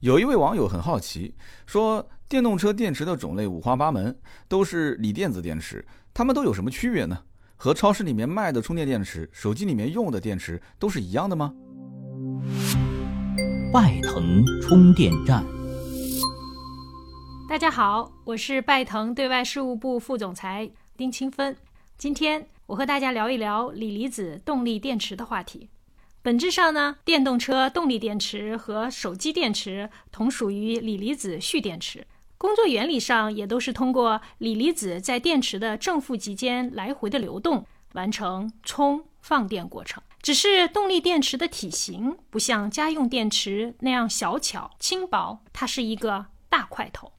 有一位网友很好奇，说电动车电池的种类五花八门，都是锂电子电池，它们都有什么区别呢？和超市里面卖的充电电池、手机里面用的电池都是一样的吗？拜腾充电站。大家好，我是拜腾对外事务部副总裁丁清芬。今天我和大家聊一聊锂离子动力电池的话题。本质上呢，电动车动力电池和手机电池同属于锂离子蓄电池，工作原理上也都是通过锂离子在电池的正负极间来回的流动，完成充放电过程。只是动力电池的体型不像家用电池那样小巧轻薄，它是一个大块头。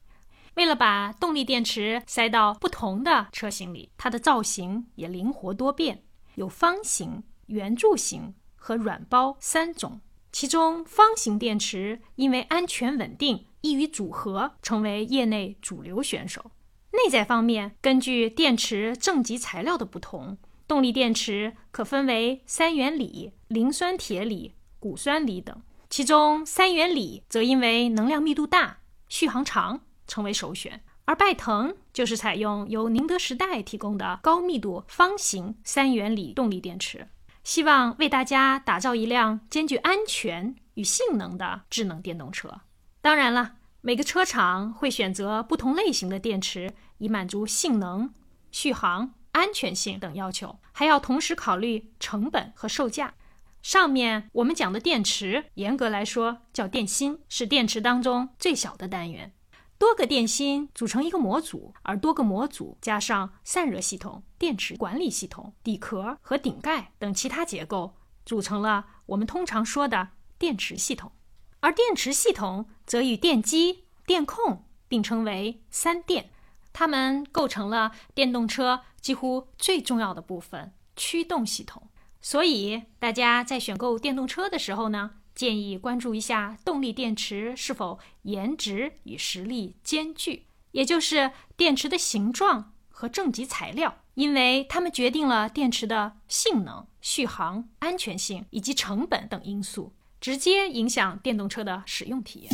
为了把动力电池塞到不同的车型里，它的造型也灵活多变，有方形、圆柱形。和软包三种，其中方形电池因为安全稳定、易于组合，成为业内主流选手。内在方面，根据电池正极材料的不同，动力电池可分为三元锂、磷酸铁锂、钴酸锂等。其中三元锂则因为能量密度大、续航长，成为首选。而拜腾就是采用由宁德时代提供的高密度方形三元锂动力电池。希望为大家打造一辆兼具安全与性能的智能电动车。当然了，每个车厂会选择不同类型的电池，以满足性能、续航、安全性等要求，还要同时考虑成本和售价。上面我们讲的电池，严格来说叫电芯，是电池当中最小的单元。多个电芯组成一个模组，而多个模组加上散热系统、电池管理系统、底壳和顶盖等其他结构，组成了我们通常说的电池系统。而电池系统则与电机、电控并称为三电，它们构成了电动车几乎最重要的部分——驱动系统。所以，大家在选购电动车的时候呢？建议关注一下动力电池是否颜值与实力兼具，也就是电池的形状和正极材料，因为它们决定了电池的性能、续航、安全性以及成本等因素，直接影响电动车的使用体验。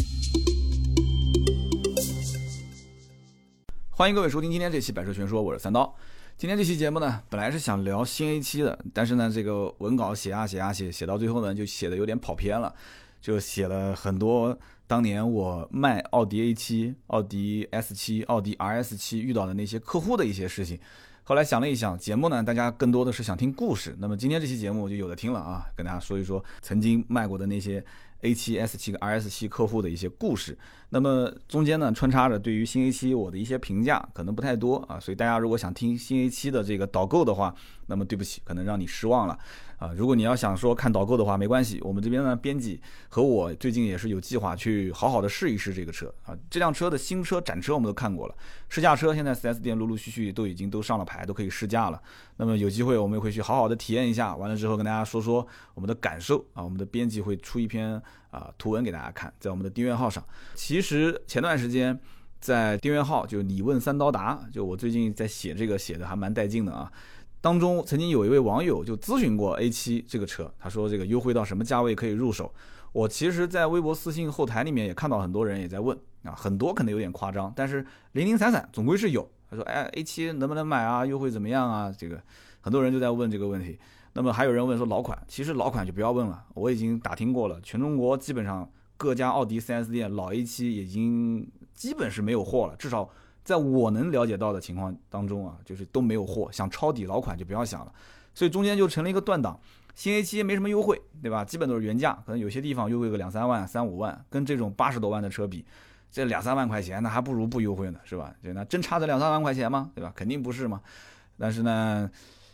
欢迎各位收听今天这期《百车全说》，我是三刀。今天这期节目呢，本来是想聊新 A 七的，但是呢，这个文稿写啊写啊写，写到最后呢，就写的有点跑偏了，就写了很多当年我卖奥迪 A 七、奥迪 S 七、奥迪 RS 七遇到的那些客户的一些事情。后来想了一想，节目呢，大家更多的是想听故事，那么今天这期节目就有的听了啊，跟大家说一说曾经卖过的那些。A 七、S 七跟 RS 七客户的一些故事，那么中间呢穿插着对于新 A 七我的一些评价，可能不太多啊，所以大家如果想听新 A 七的这个导购的话，那么对不起，可能让你失望了。啊，如果你要想说看导购的话，没关系，我们这边呢，编辑和我最近也是有计划去好好的试一试这个车啊。这辆车的新车展车我们都看过了，试驾车现在 4S 店陆陆续续都已经都上了牌，都可以试驾了。那么有机会我们会去好好的体验一下，完了之后跟大家说说我们的感受啊。我们的编辑会出一篇啊图文给大家看，在我们的订阅号上。其实前段时间在订阅号就你问三刀答，就我最近在写这个写的还蛮带劲的啊。当中曾经有一位网友就咨询过 A7 这个车，他说这个优惠到什么价位可以入手？我其实，在微博私信后台里面也看到很多人也在问啊，很多可能有点夸张，但是零零散散总归是有。他说，哎，A7 能不能买啊？优惠怎么样啊？这个很多人就在问这个问题。那么还有人问说老款，其实老款就不要问了，我已经打听过了，全中国基本上各家奥迪 4S 店老 A7 已经基本是没有货了，至少。在我能了解到的情况当中啊，就是都没有货，想抄底老款就不要想了，所以中间就成了一个断档。新 A 七没什么优惠，对吧？基本都是原价，可能有些地方优惠个两三万、三五万，跟这种八十多万的车比，这两三万块钱那还不如不优惠呢，是吧？就那真差这两三万块钱吗？对吧？肯定不是嘛。但是呢，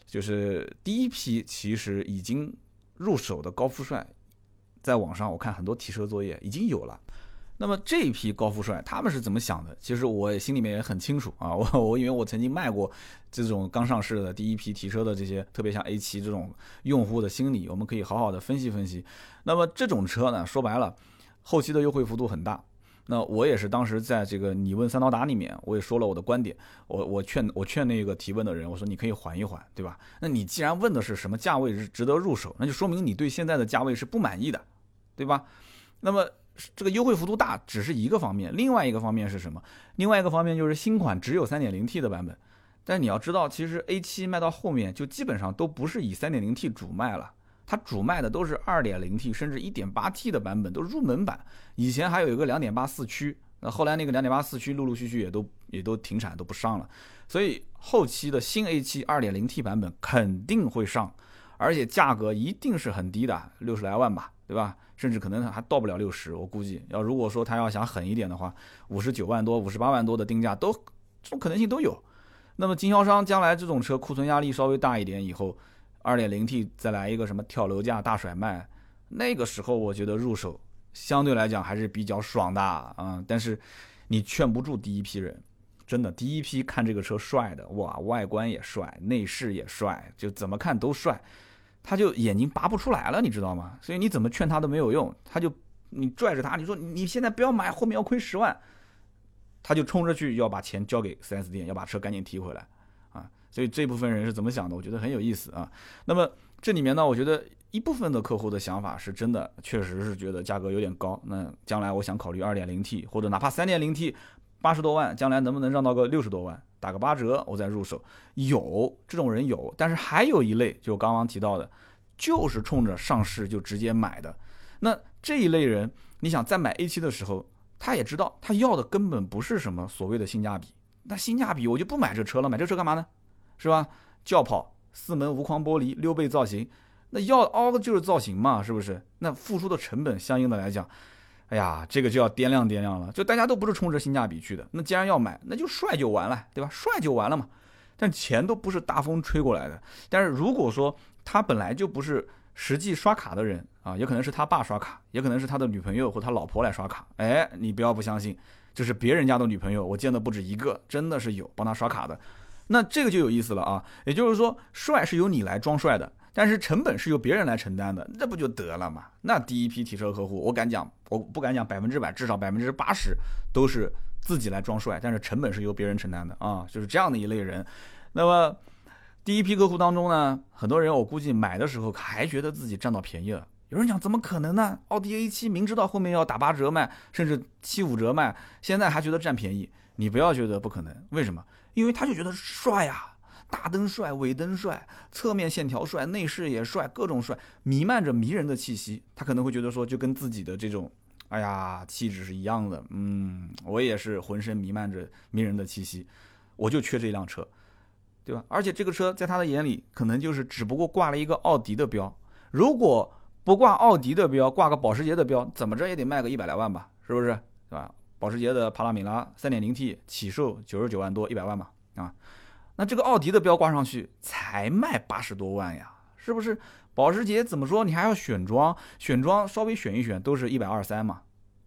就是第一批其实已经入手的高富帅，在网上我看很多提车作业已经有了。那么这一批高富帅他们是怎么想的？其实我心里面也很清楚啊，我我因为我曾经卖过这种刚上市的第一批提车的这些，特别像 A 七这种用户的心理，我们可以好好的分析分析。那么这种车呢，说白了，后期的优惠幅度很大。那我也是当时在这个你问三刀答里面，我也说了我的观点，我我劝我劝那个提问的人，我说你可以缓一缓，对吧？那你既然问的是什么价位是值得入手，那就说明你对现在的价位是不满意的，对吧？那么这个优惠幅度大只是一个方面，另外一个方面是什么？另外一个方面就是新款只有 3.0T 的版本，但你要知道，其实 A7 卖到后面就基本上都不是以 3.0T 主卖了，它主卖的都是 2.0T 甚至 1.8T 的版本，都是入门版。以前还有一个2.8四驱，那后来那个2.8四驱陆陆续续也都也都停产，都不上了。所以后期的新 A7 2.0T 版本肯定会上，而且价格一定是很低的，六十来万吧，对吧？甚至可能还到不了六十，我估计要如果说他要想狠一点的话，五十九万多、五十八万多的定价都这种可能性都有。那么经销商将来这种车库存压力稍微大一点以后，二点零 T 再来一个什么跳楼价大甩卖，那个时候我觉得入手相对来讲还是比较爽的啊。但是你劝不住第一批人，真的第一批看这个车帅的哇，外观也帅，内饰也帅，就怎么看都帅。他就眼睛拔不出来了，你知道吗？所以你怎么劝他都没有用，他就你拽着他，你说你现在不要买，后面要亏十万，他就冲着去要把钱交给 4S 店，要把车赶紧提回来啊！所以这部分人是怎么想的？我觉得很有意思啊。那么这里面呢，我觉得一部分的客户的想法是真的，确实是觉得价格有点高。那将来我想考虑 2.0T 或者哪怕 3.0T，八十多万，将来能不能让到个六十多万？打个八折，我再入手，有这种人有，但是还有一类，就刚刚提到的，就是冲着上市就直接买的。那这一类人，你想在买 A7 的时候，他也知道他要的根本不是什么所谓的性价比。那性价比我就不买这车了，买这车干嘛呢？是吧？轿跑，四门无框玻璃，溜背造型，那要凹的就是造型嘛，是不是？那付出的成本相应的来讲。哎呀，这个就要掂量掂量了。就大家都不是冲着性价比去的，那既然要买，那就帅就完了，对吧？帅就完了嘛。但钱都不是大风吹过来的。但是如果说他本来就不是实际刷卡的人啊，也可能是他爸刷卡，也可能是他的女朋友或他老婆来刷卡。哎，你不要不相信，就是别人家的女朋友，我见的不止一个，真的是有帮他刷卡的。那这个就有意思了啊。也就是说，帅是由你来装帅的。但是成本是由别人来承担的，那不就得了嘛？那第一批提车客户，我敢讲，我不敢讲百分之百，至少百分之八十都是自己来装帅，但是成本是由别人承担的啊，就是这样的一类人。那么第一批客户当中呢，很多人我估计买的时候还觉得自己占到便宜了。有人讲怎么可能呢？奥迪 A7 明知道后面要打八折卖，甚至七五折卖，现在还觉得占便宜？你不要觉得不可能，为什么？因为他就觉得帅呀。大灯帅，尾灯帅，侧面线条帅，内饰也帅，各种帅，弥漫着迷人的气息。他可能会觉得说，就跟自己的这种，哎呀，气质是一样的。嗯，我也是浑身弥漫着迷人的气息，我就缺这辆车，对吧？而且这个车在他的眼里，可能就是只不过挂了一个奥迪的标。如果不挂奥迪的标，挂个保时捷的标，怎么着也得卖个一百来万吧？是不是？对吧？保时捷的帕拉米拉 3.0T 起售九十九万多，一百万吧，啊。那这个奥迪的标挂上去才卖八十多万呀，是不是？保时捷怎么说？你还要选装，选装稍微选一选都是一百二三嘛，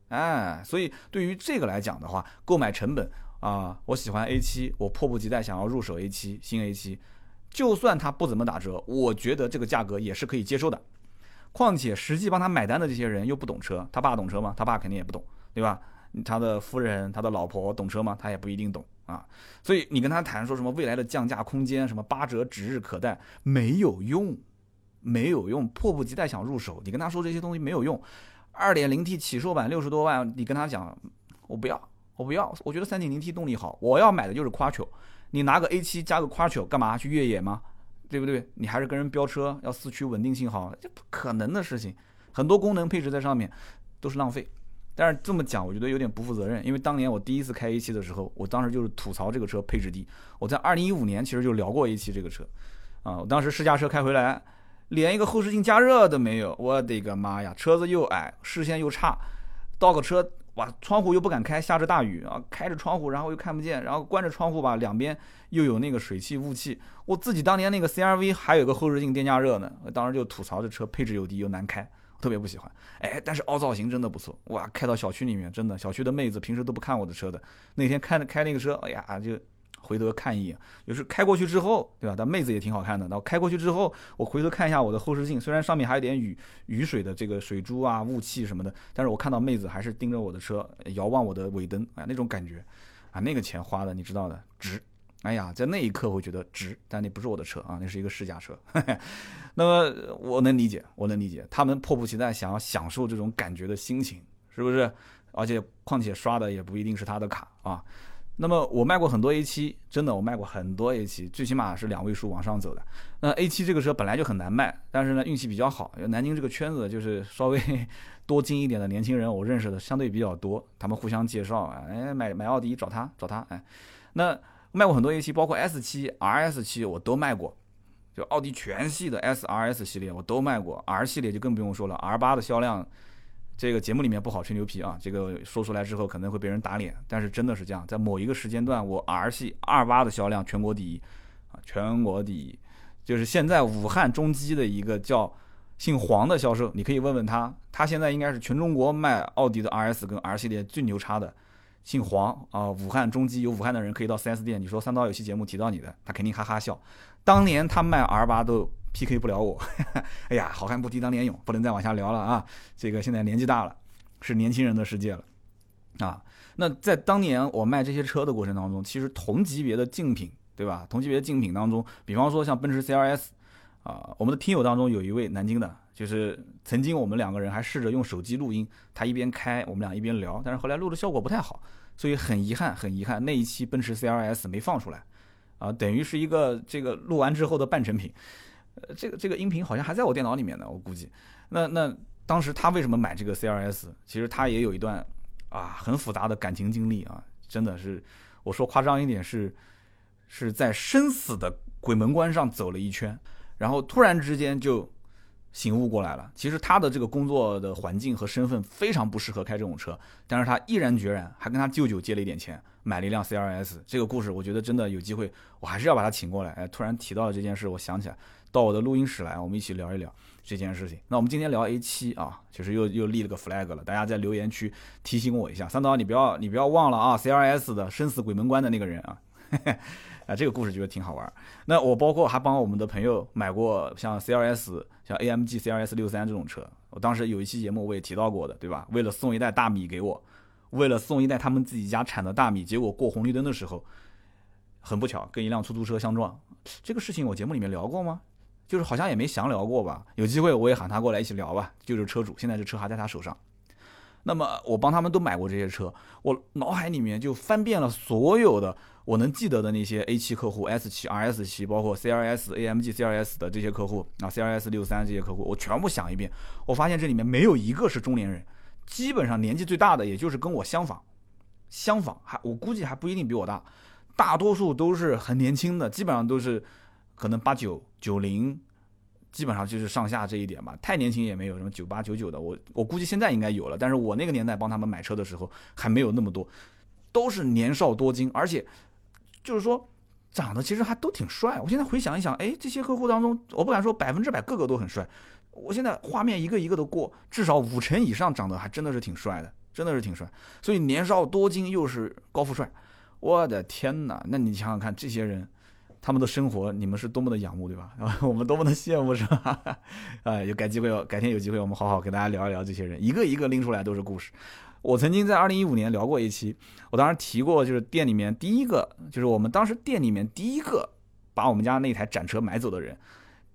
哎，所以对于这个来讲的话，购买成本啊，我喜欢 A7，我迫不及待想要入手 A7 新 A7，就算它不怎么打折，我觉得这个价格也是可以接受的。况且实际帮他买单的这些人又不懂车，他爸懂车吗？他爸肯定也不懂，对吧？他的夫人、他的老婆懂车吗？他也不一定懂。啊，所以你跟他谈说什么未来的降价空间，什么八折指日可待，没有用，没有用，迫不及待想入手，你跟他说这些东西没有用。二点零 T 起售版六十多万，你跟他讲，我不要，我不要，我觉得三点零 T 动力好，我要买的就是 Quattro。你拿个 A 七加个 Quattro 干嘛？去越野吗？对不对？你还是跟人飙车，要四驱稳定性好，这不可能的事情。很多功能配置在上面都是浪费。但是这么讲，我觉得有点不负责任，因为当年我第一次开 A7 的时候，我当时就是吐槽这个车配置低。我在二零一五年其实就聊过 A7 这个车，啊，我当时试驾车开回来，连一个后视镜加热都没有，我的个妈呀！车子又矮，视线又差，倒个车哇，窗户又不敢开，下着大雨啊，开着窗户然后又看不见，然后关着窗户吧，两边又有那个水汽雾气。我自己当年那个 CRV 还有个后视镜电加热呢，当时就吐槽这车配置又低又难开。特别不喜欢，哎，但是凹造型真的不错哇！开到小区里面，真的小区的妹子平时都不看我的车的，那天开开那个车，哎呀，就回头看一眼。有时开过去之后，对吧？但妹子也挺好看的。然后开过去之后，我回头看一下我的后视镜，虽然上面还有点雨雨水的这个水珠啊、雾气什么的，但是我看到妹子还是盯着我的车，遥望我的尾灯，哎，那种感觉，啊，那个钱花的，你知道的，值。哎呀，在那一刻会觉得值，但那不是我的车啊，那是一个试驾车。那么我能理解，我能理解他们迫不及待想要享受这种感觉的心情，是不是？而且况且刷的也不一定是他的卡啊。那么我卖过很多 A7，真的我卖过很多 A7，最起码是两位数往上走的。那 A7 这个车本来就很难卖，但是呢运气比较好，南京这个圈子就是稍微 多金一点的年轻人，我认识的相对比较多，他们互相介绍啊，哎买买奥迪找他找他，哎，那卖过很多 A 七包括 S7、RS7 我都卖过，就奥迪全系的 S、RS 系列我都卖过，R 系列就更不用说了，R8 的销量。这个节目里面不好吹牛皮啊，这个说出来之后可能会被人打脸，但是真的是这样，在某一个时间段，我 R 系二八的销量全国第一，啊，全国第一，就是现在武汉中基的一个叫姓黄的销售，你可以问问他，他现在应该是全中国卖奥迪的 RS 跟 R 系列最牛叉的，姓黄啊，武汉中基有武汉的人可以到 4S 店，你说三刀有期节目提到你的，他肯定哈哈笑，当年他卖 R 八都。P.K. 不了我，哎呀，好汉不提当年勇，不能再往下聊了啊！这个现在年纪大了，是年轻人的世界了啊。那在当年我卖这些车的过程当中，其实同级别的竞品，对吧？同级别的竞品当中，比方说像奔驰 C.R.S. 啊，我们的听友当中有一位南京的，就是曾经我们两个人还试着用手机录音，他一边开，我们俩一边聊，但是后来录的效果不太好，所以很遗憾，很遗憾那一期奔驰 C.R.S. 没放出来啊，等于是一个这个录完之后的半成品。呃，这个这个音频好像还在我电脑里面呢，我估计。那那当时他为什么买这个 CRS？其实他也有一段啊很复杂的感情经历啊，真的是，我说夸张一点是是在生死的鬼门关上走了一圈，然后突然之间就醒悟过来了。其实他的这个工作的环境和身份非常不适合开这种车，但是他毅然决然，还跟他舅舅借了一点钱买了一辆 CRS。这个故事我觉得真的有机会，我还是要把他请过来。哎，突然提到了这件事，我想起来。到我的录音室来，我们一起聊一聊这件事情。那我们今天聊 A7 啊，其实又又立了个 flag 了。大家在留言区提醒我一下，三刀你不要你不要忘了啊，CRS 的生死鬼门关的那个人啊，嘿 嘿啊这个故事觉得挺好玩。那我包括还帮我们的朋友买过像 CRS 像 AMG CRS 六三这种车，我当时有一期节目我也提到过的，对吧？为了送一袋大米给我，为了送一袋他们自己家产的大米，结果过红绿灯的时候，很不巧跟一辆出租车相撞。这个事情我节目里面聊过吗？就是好像也没详聊过吧，有机会我也喊他过来一起聊吧。就是车主，现在这车还在他手上。那么我帮他们都买过这些车，我脑海里面就翻遍了所有的我能记得的那些 A7 客户、S7、RS7，包括 CRS、AMG CRS 的这些客户啊，CRS 六三这些客户，我全部想一遍。我发现这里面没有一个是中年人，基本上年纪最大的也就是跟我相仿，相仿还我估计还不一定比我大，大多数都是很年轻的，基本上都是。可能八九九零，基本上就是上下这一点吧。太年轻也没有什么九八九九的，我我估计现在应该有了。但是我那个年代帮他们买车的时候还没有那么多，都是年少多金，而且就是说长得其实还都挺帅。我现在回想一想，哎，这些客户当中，我不敢说百分之百个个都很帅。我现在画面一个一个的过，至少五成以上长得还真的是挺帅的，真的是挺帅。所以年少多金又是高富帅，我的天哪！那你想想看，这些人。他们的生活，你们是多么的仰慕，对吧？我们多么的羡慕，是吧？哎，有改机会，改天有机会，我们好好跟大家聊一聊这些人，一个一个拎出来都是故事。我曾经在二零一五年聊过一期，我当时提过，就是店里面第一个，就是我们当时店里面第一个把我们家那台展车买走的人，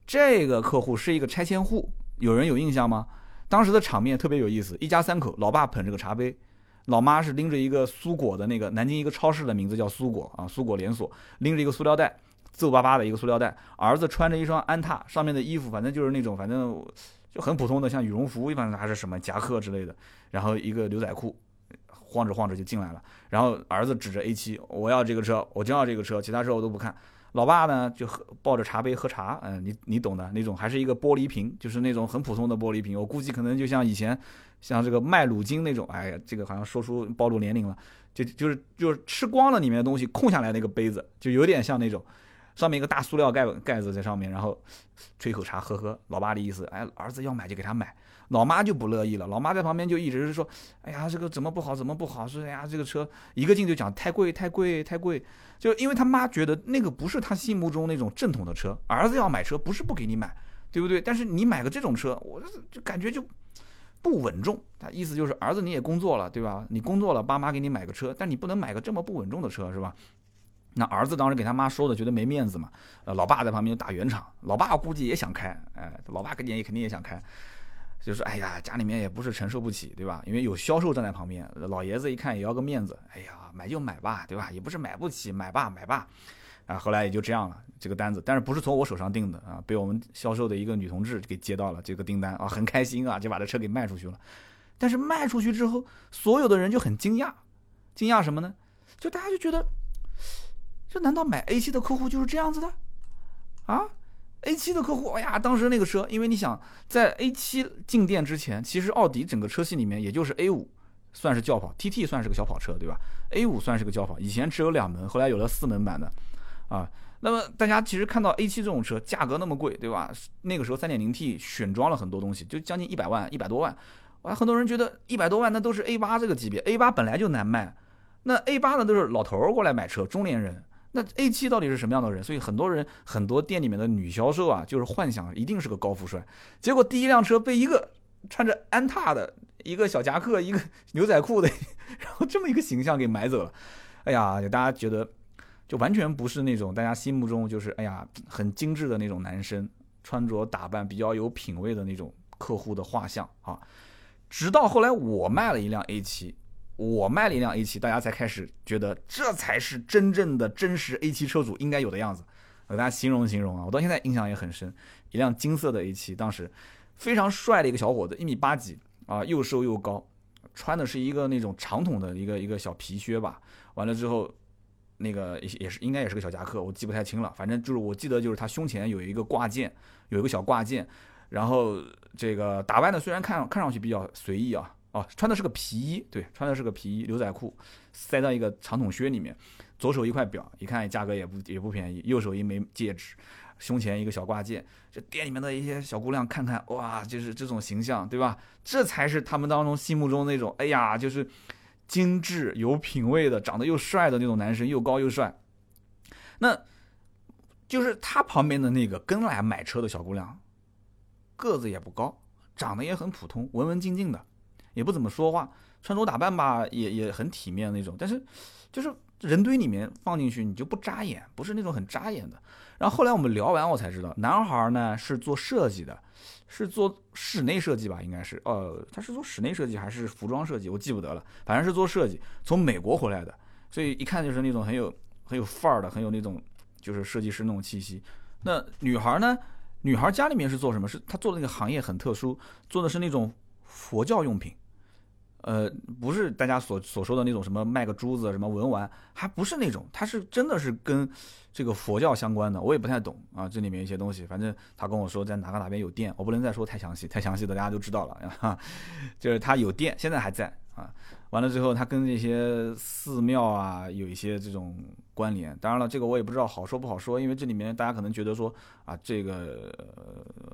这个客户是一个拆迁户，有人有印象吗？当时的场面特别有意思，一家三口，老爸捧着个茶杯。老妈是拎着一个苏果的那个南京一个超市的名字叫苏果啊，苏果连锁，拎着一个塑料袋。皱巴巴的一个塑料袋，儿子穿着一双安踏，上面的衣服反正就是那种，反正就很普通的，像羽绒服一般还是什么夹克之类的。然后一个牛仔裤，晃着晃着就进来了。然后儿子指着 A7，我要这个车，我就要这个车，其他车我都不看。老爸呢就喝抱着茶杯喝茶，嗯，你你懂的那种，还是一个玻璃瓶，就是那种很普通的玻璃瓶。我估计可能就像以前像这个麦乳精那种，哎呀，这个好像说出暴露年龄了，就就是就是吃光了里面的东西空下来那个杯子，就有点像那种。上面一个大塑料盖盖子在上面，然后吹口茶喝喝。老爸的意思，哎，儿子要买就给他买。老妈就不乐意了，老妈在旁边就一直是说，哎呀，这个怎么不好，怎么不好？说哎呀，这个车一个劲就讲太贵，太贵，太贵。就因为他妈觉得那个不是他心目中那种正统的车。儿子要买车不是不给你买，对不对？但是你买个这种车，我就感觉就不稳重。他意思就是儿子你也工作了，对吧？你工作了，爸妈给你买个车，但你不能买个这么不稳重的车，是吧？那儿子当时给他妈说的，觉得没面子嘛。呃，老爸在旁边就打圆场，老爸估计也想开，哎，老爸肯定也肯定也想开。就说哎呀，家里面也不是承受不起，对吧？因为有销售站在旁边，老爷子一看也要个面子，哎呀，买就买吧，对吧？也不是买不起，买吧买吧。啊，后来也就这样了，这个单子，但是不是从我手上订的啊？被我们销售的一个女同志给接到了这个订单啊，很开心啊，就把这车给卖出去了。但是卖出去之后，所有的人就很惊讶，惊讶什么呢？就大家就觉得，这难道买 A7 的客户就是这样子的啊？A7 的客户，哎呀，当时那个车，因为你想在 A7 进店之前，其实奥迪整个车系里面也就是 A5 算是轿跑，TT 算是个小跑车，对吧？A5 算是个轿跑，以前只有两门，后来有了四门版的。啊，那么大家其实看到 A7 这种车价格那么贵，对吧？那个时候 3.0T 选装了很多东西，就将近一百万，一百多万。哇，很多人觉得一百多万那都是 A8 这个级别，A8 本来就难卖，那 A8 呢都是老头儿过来买车，中年人。那 A7 到底是什么样的人？所以很多人很多店里面的女销售啊，就是幻想一定是个高富帅，结果第一辆车被一个穿着安踏的一个小夹克、一个牛仔裤的，然后这么一个形象给买走了。哎呀，大家觉得。就完全不是那种大家心目中就是哎呀很精致的那种男生，穿着打扮比较有品位的那种客户的画像啊。直到后来我卖了一辆 A7，我卖了一辆 A7，大家才开始觉得这才是真正的真实 A7 车主应该有的样子。我给大家形容形容啊，我到现在印象也很深，一辆金色的 A7，当时非常帅的一个小伙子，一米八几啊，又瘦又高，穿的是一个那种长筒的一个一个小皮靴吧，完了之后。那个也也是应该也是个小夹克，我记不太清了。反正就是我记得就是他胸前有一个挂件，有一个小挂件。然后这个打扮的虽然看看上去比较随意啊，哦，穿的是个皮衣，对，穿的是个皮衣牛仔裤，塞到一个长筒靴里面。左手一块表，一看价格也不也不便宜。右手一枚戒指，胸前一个小挂件。这店里面的一些小姑娘看看，哇，就是这种形象，对吧？这才是他们当中心目中那种，哎呀，就是。精致有品位的，长得又帅的那种男生，又高又帅，那就是他旁边的那个跟来买车的小姑娘，个子也不高，长得也很普通，文文静静的，也不怎么说话，穿着打扮吧也也很体面那种，但是就是人堆里面放进去你就不扎眼，不是那种很扎眼的。然后后来我们聊完，我才知道，男孩呢是做设计的。是做室内设计吧，应该是，呃，他是做室内设计还是服装设计，我记不得了，反正是做设计，从美国回来的，所以一看就是那种很有很有范儿的，很有那种就是设计师那种气息。那女孩呢？女孩家里面是做什么？是她做的那个行业很特殊，做的是那种佛教用品。呃，不是大家所所说的那种什么卖个珠子什么文玩，还不是那种，它是真的是跟这个佛教相关的，我也不太懂啊，这里面一些东西，反正他跟我说在哪个哪边有店，我不能再说太详细，太详细的大家都知道了 啊，就是他有店，现在还在啊，完了之后他跟这些寺庙啊有一些这种关联，当然了，这个我也不知道好说不好说，因为这里面大家可能觉得说啊，这个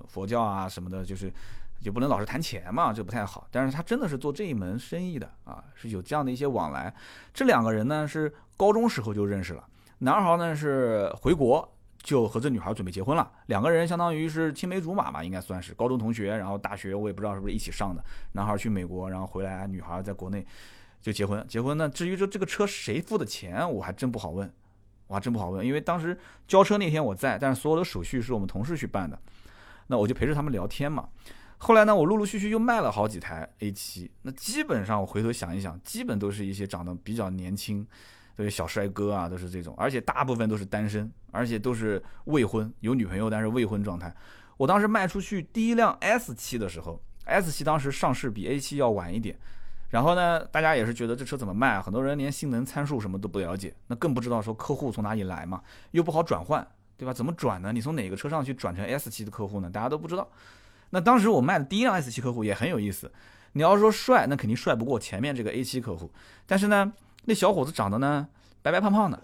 佛教啊什么的，就是。就不能老是谈钱嘛，这不太好。但是他真的是做这一门生意的啊，是有这样的一些往来。这两个人呢是高中时候就认识了，男孩呢是回国就和这女孩准备结婚了，两个人相当于是青梅竹马嘛，应该算是高中同学，然后大学我也不知道是不是一起上的。男孩去美国，然后回来，女孩在国内就结婚。结婚呢，至于说这个车谁付的钱，我还真不好问，我还真不好问，因为当时交车那天我在，但是所有的手续是我们同事去办的，那我就陪着他们聊天嘛。后来呢，我陆陆续续又卖了好几台 A7，那基本上我回头想一想，基本都是一些长得比较年轻，对小帅哥啊，都是这种，而且大部分都是单身，而且都是未婚，有女朋友但是未婚状态。我当时卖出去第一辆 S7 的时候，S7 当时上市比 A7 要晚一点，然后呢，大家也是觉得这车怎么卖啊？很多人连性能参数什么都不了解，那更不知道说客户从哪里来嘛，又不好转换，对吧？怎么转呢？你从哪个车上去转成 S7 的客户呢？大家都不知道。那当时我卖的第一辆 S 七客户也很有意思，你要说帅，那肯定帅不过前面这个 A 七客户。但是呢，那小伙子长得呢白白胖胖的，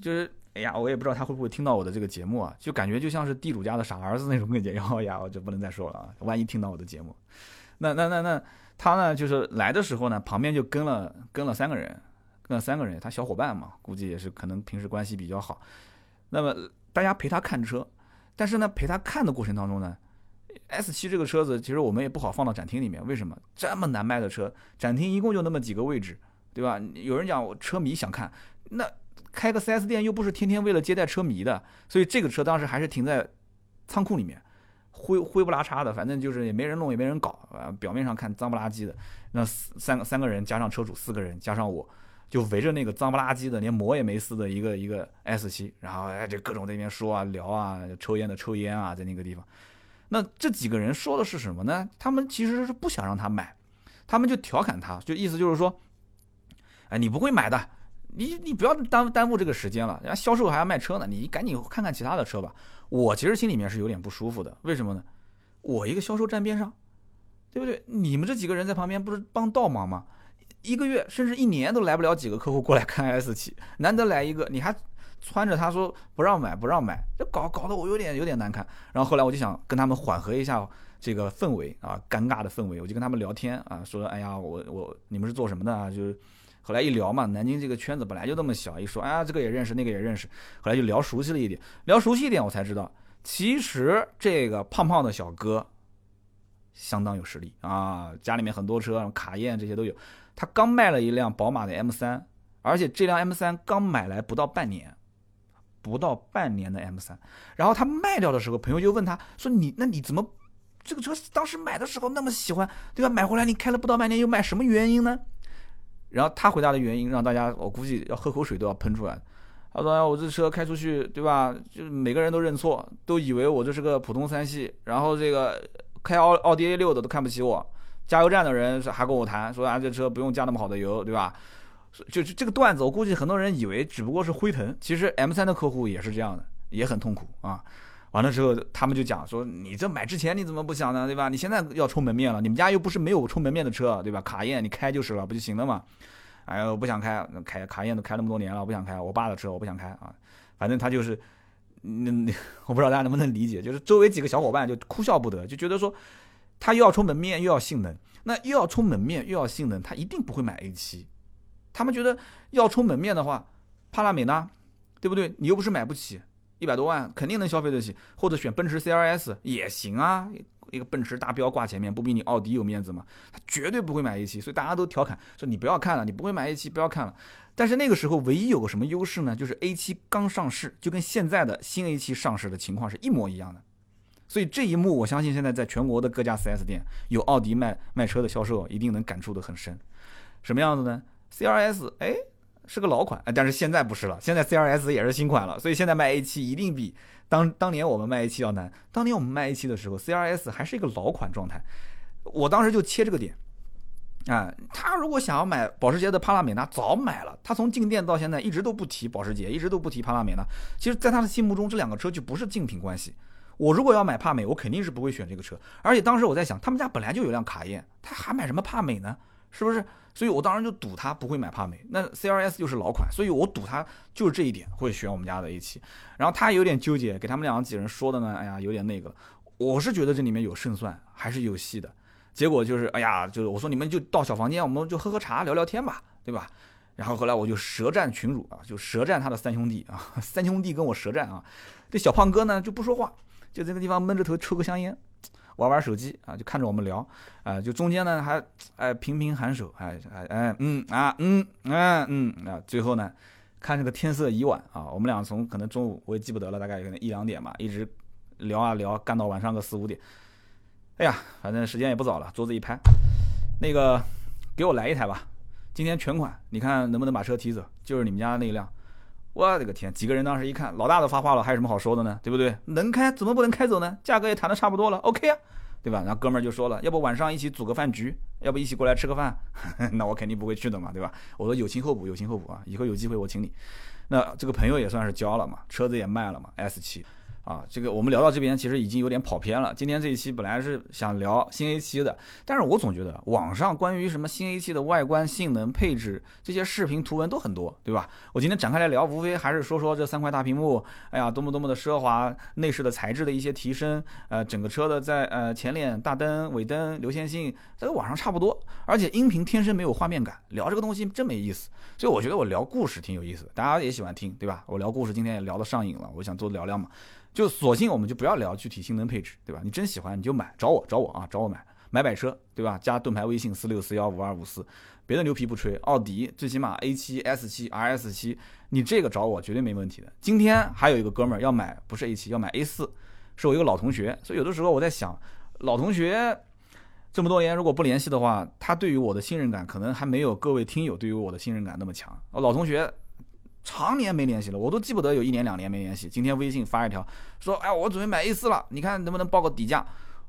就是哎呀，我也不知道他会不会听到我的这个节目啊，就感觉就像是地主家的傻儿子那种感觉。然后呀，我就不能再说了啊，万一听到我的节目，那那那那他呢，就是来的时候呢，旁边就跟了跟了三个人，跟了三个人，他小伙伴嘛，估计也是可能平时关系比较好。那么大家陪他看车，但是呢，陪他看的过程当中呢。S 七这个车子，其实我们也不好放到展厅里面。为什么这么难卖的车？展厅一共就那么几个位置，对吧？有人讲我车迷想看，那开个 4S 店又不是天天为了接待车迷的，所以这个车当时还是停在仓库里面。灰灰不拉碴的，反正就是也没人弄也没人搞啊，表面上看脏不拉几的，那三个三个人加上车主四个人加上我。就围着那个脏不拉几的、连膜也没撕的一个一个 S 七，然后哎，就各种在那边说啊、聊啊，抽烟的抽烟啊，在那个地方。那这几个人说的是什么呢？他们其实是不想让他买，他们就调侃他，就意思就是说，哎，你不会买的，你你不要耽耽误这个时间了，人家销售还要卖车呢，你赶紧看看其他的车吧。我其实心里面是有点不舒服的，为什么呢？我一个销售站边上，对不对？你们这几个人在旁边不是帮倒忙吗？一个月甚至一年都来不了几个客户过来看 S 七，难得来一个，你还撺着他说不让买不让买，这搞搞得我有点有点难看。然后后来我就想跟他们缓和一下这个氛围啊，尴尬的氛围，我就跟他们聊天啊，说哎呀我我你们是做什么的啊？就是后来一聊嘛，南京这个圈子本来就那么小，一说哎呀这个也认识那个也认识，后来就聊熟悉了一点，聊熟悉一点我才知道，其实这个胖胖的小哥相当有实力啊，家里面很多车，卡宴这些都有。他刚卖了一辆宝马的 M 三，而且这辆 M 三刚买来不到半年，不到半年的 M 三，然后他卖掉的时候，朋友就问他说：“你那你怎么这个车当时买的时候那么喜欢，对吧？买回来你开了不到半年又卖，什么原因呢？”然后他回答的原因让大家我估计要喝口水都要喷出来。他说：“我这车开出去，对吧？就每个人都认错，都以为我这是个普通三系，然后这个开奥奥迪 A 六的都看不起我。”加油站的人还跟我谈说啊，这车不用加那么好的油，对吧？就是这个段子，我估计很多人以为只不过是辉腾，其实 M 三的客户也是这样的，也很痛苦啊。完了之后，他们就讲说，你这买之前你怎么不想呢，对吧？你现在要充门面了，你们家又不是没有充门面的车，对吧？卡宴你开就是了，不就行了嘛？哎呀，我不想开，开卡宴都开那么多年了，我不想开，我爸的车我不想开啊。反正他就是，那 我不知道大家能不能理解，就是周围几个小伙伴就哭笑不得，就觉得说。他又要充门面又要性能，那又要充门面又要性能，他一定不会买 A7。他们觉得要充门面的话，帕拉梅拉，对不对？你又不是买不起，一百多万肯定能消费得起，或者选奔驰 CLS 也行啊。一个奔驰大标挂前面，不比你奥迪有面子吗？他绝对不会买 A7，所以大家都调侃说你不要看了，你不会买 A7，不要看了。但是那个时候唯一有个什么优势呢？就是 A7 刚上市，就跟现在的新 A7 上市的情况是一模一样的。所以这一幕，我相信现在在全国的各家 4S 店有奥迪卖卖车的销售一定能感触得很深。什么样子呢？CRS 哎是个老款，但是现在不是了，现在 CRS 也是新款了。所以现在卖 A7 一定比当当年我们卖 A7 要难。当年我们卖 A7 的时候，CRS 还是一个老款状态。我当时就切这个点啊，他如果想要买保时捷的帕拉梅拉，早买了。他从进店到现在一直都不提保时捷，一直都不提帕拉梅拉。其实，在他的心目中，这两个车就不是竞品关系。我如果要买帕美，我肯定是不会选这个车。而且当时我在想，他们家本来就有辆卡宴，他还买什么帕美呢？是不是？所以我当时就赌他不会买帕美。那 CRS 又是老款，所以我赌他就是这一点会选我们家的 A7。然后他有点纠结，给他们两个几人说的呢，哎呀，有点那个。我是觉得这里面有胜算，还是有戏的。结果就是，哎呀，就是我说你们就到小房间，我们就喝喝茶，聊聊天吧，对吧？然后后来我就舌战群儒啊，就舌战他的三兄弟啊，三兄弟跟我舌战啊。这小胖哥呢就不说话。就这个地方闷着头抽个香烟，玩玩手机啊，就看着我们聊啊，就中间呢还哎频频颔首，哎哎哎嗯啊嗯嗯嗯啊，最后呢看这个天色已晚啊，我们俩从可能中午我也记不得了，大概可能一两点吧，一直聊啊聊，干到晚上个四五点。哎呀，反正时间也不早了，桌子一拍，那个给我来一台吧，今天全款，你看能不能把车提走？就是你们家那辆。我的个天！几个人当时一看，老大都发话了，还有什么好说的呢？对不对？能开怎么不能开走呢？价格也谈的差不多了，OK 啊，对吧？然后哥们儿就说了，要不晚上一起组个饭局，要不一起过来吃个饭？那我肯定不会去的嘛，对吧？我说友情后补，友情后补啊，以后有机会我请你。那这个朋友也算是交了嘛，车子也卖了嘛，S 七。啊，这个我们聊到这边，其实已经有点跑偏了。今天这一期本来是想聊新 A 七的，但是我总觉得网上关于什么新 A 七的外观、性能、配置这些视频、图文都很多，对吧？我今天展开来聊，无非还是说说这三块大屏幕，哎呀，多么多么的奢华，内饰的材质的一些提升，呃，整个车的在呃前脸、大灯、尾灯、流线性，这个网上差不多。而且音频天生没有画面感，聊这个东西真没意思。所以我觉得我聊故事挺有意思的，大家也喜欢听，对吧？我聊故事今天也聊得上瘾了，我想多聊聊嘛。就索性我们就不要聊具体性能配置，对吧？你真喜欢你就买，找我找我啊，找我买买买车，对吧？加盾牌微信四六四幺五二五四，别的牛皮不吹。奥迪最起码 A 七、S 七、RS 七，你这个找我绝对没问题的。今天还有一个哥们儿要买，不是 A 七，要买 A 四，是我一个老同学，所以有的时候我在想，老同学这么多年如果不联系的话，他对于我的信任感可能还没有各位听友对于我的信任感那么强。老同学常年没联系了，我都记不得有一年两年没联系。今天微信发一条说，哎，我准备买 A 四了，你看能不能报个底价？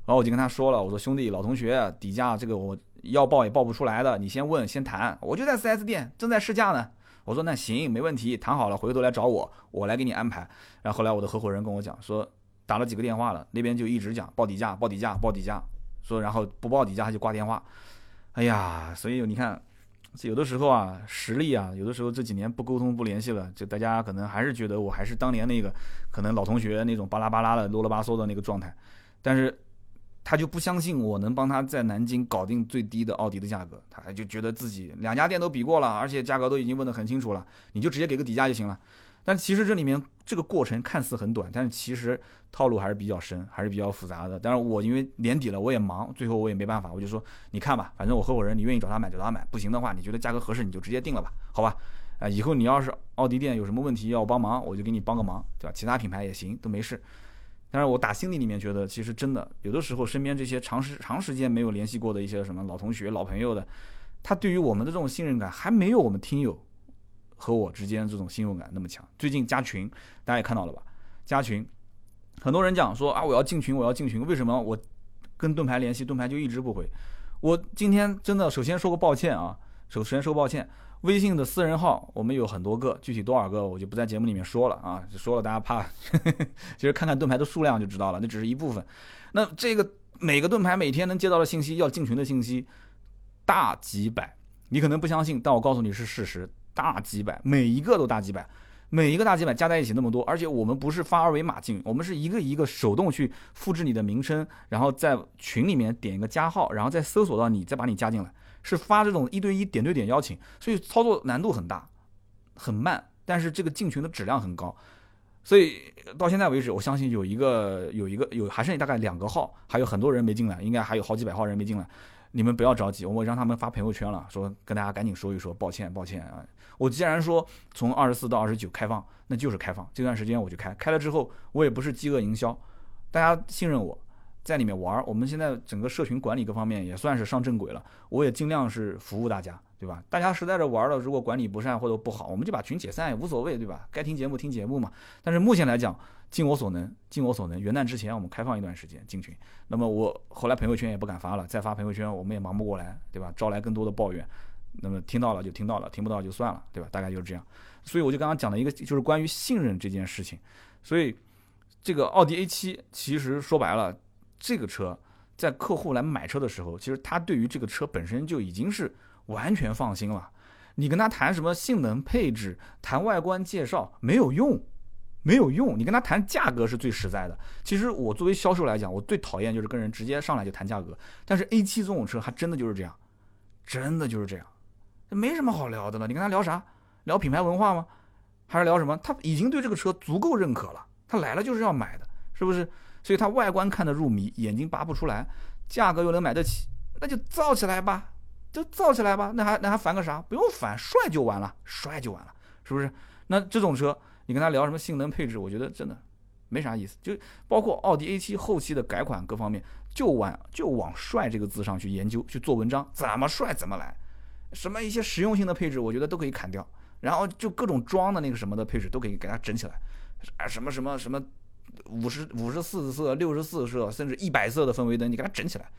然后我就跟他说了，我说兄弟，老同学，底价这个我要报也报不出来的，你先问先谈，我就在 4S 店正在试驾呢。我说那行没问题，谈好了回头来找我，我来给你安排。然后后来我的合伙人跟我讲说，打了几个电话了，那边就一直讲报底价，报底价，报底价，说然后不报底价他就挂电话。哎呀，所以你看，有的时候啊，实力啊，有的时候这几年不沟通不联系了，就大家可能还是觉得我还是当年那个可能老同学那种巴拉巴拉的啰啰吧嗦的那个状态，但是。他就不相信我能帮他在南京搞定最低的奥迪的价格，他就觉得自己两家店都比过了，而且价格都已经问得很清楚了，你就直接给个底价就行了。但其实这里面这个过程看似很短，但是其实套路还是比较深，还是比较复杂的。但是我因为年底了，我也忙，最后我也没办法，我就说你看吧，反正我合伙人，你愿意找他买就找他买，不行的话，你觉得价格合适你就直接定了吧，好吧？啊，以后你要是奥迪店有什么问题要帮忙，我就给你帮个忙，对吧？其他品牌也行，都没事。但是我打心底里面觉得，其实真的有的时候，身边这些长时长时间没有联系过的一些什么老同学、老朋友的，他对于我们的这种信任感，还没有我们听友和我之间这种信任感那么强。最近加群，大家也看到了吧？加群，很多人讲说啊，我要进群，我要进群，为什么我跟盾牌联系，盾牌就一直不回？我今天真的首先说个抱歉啊，首先说抱歉。微信的私人号，我们有很多个，具体多少个我就不在节目里面说了啊，说了大家怕。其实看看盾牌的数量就知道了，那只是一部分。那这个每个盾牌每天能接到的信息，要进群的信息，大几百。你可能不相信，但我告诉你是事实，大几百，每一个都大几百，每一个大几百加在一起那么多，而且我们不是发二维码进，我们是一个一个手动去复制你的名称，然后在群里面点一个加号，然后再搜索到你，再把你加进来。是发这种一对一点对点邀请，所以操作难度很大，很慢，但是这个进群的质量很高，所以到现在为止，我相信有一个有一个有还剩大概两个号，还有很多人没进来，应该还有好几百号人没进来，你们不要着急，我让他们发朋友圈了，说跟大家赶紧说一说，抱歉抱歉啊，我既然说从二十四到二十九开放，那就是开放，这段时间我就开，开了之后我也不是饥饿营销，大家信任我。在里面玩，我们现在整个社群管理各方面也算是上正轨了。我也尽量是服务大家，对吧？大家实在是玩了，如果管理不善或者不好，我们就把群解散也无所谓，对吧？该听节目听节目嘛。但是目前来讲，尽我所能，尽我所能。元旦之前我们开放一段时间进群。那么我后来朋友圈也不敢发了，再发朋友圈我们也忙不过来，对吧？招来更多的抱怨。那么听到了就听到了，听不到就算了，对吧？大概就是这样。所以我就刚刚讲了一个，就是关于信任这件事情。所以这个奥迪 A7 其实说白了，这个车。在客户来买车的时候，其实他对于这个车本身就已经是完全放心了。你跟他谈什么性能配置、谈外观介绍没有用，没有用。你跟他谈价格是最实在的。其实我作为销售来讲，我最讨厌就是跟人直接上来就谈价格。但是 A7 这种车还真的就是这样，真的就是这样，没什么好聊的了。你跟他聊啥？聊品牌文化吗？还是聊什么？他已经对这个车足够认可了，他来了就是要买的，是不是？所以他外观看得入迷，眼睛拔不出来，价格又能买得起，那就造起来吧，就造起来吧，那还那还烦个啥？不用烦，帅就完了，帅就完了，是不是？那这种车，你跟他聊什么性能配置，我觉得真的没啥意思。就包括奥迪 A7 后期的改款各方面，就往就往帅这个字上去研究去做文章，怎么帅怎么来。什么一些实用性的配置，我觉得都可以砍掉，然后就各种装的那个什么的配置都可以给它整起来，啊什么什么什么。五十五十四色、六十四色，甚至一百色的氛围灯，你给它整起来，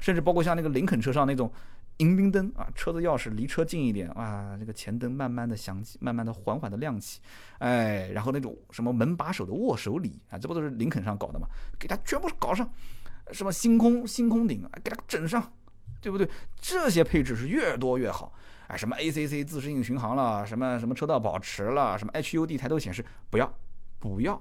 甚至包括像那个林肯车上那种迎宾灯啊，车子钥匙离车近一点啊，这个前灯慢慢的响起，慢慢的缓缓的亮起，哎，然后那种什么门把手的握手礼啊，这不都是林肯上搞的吗？给它全部搞上，什么星空星空顶啊，给它整上，对不对？这些配置是越多越好，哎，什么 ACC 自适应巡航了，什么什么车道保持了，什么 HUD 抬头显示，不要，不要。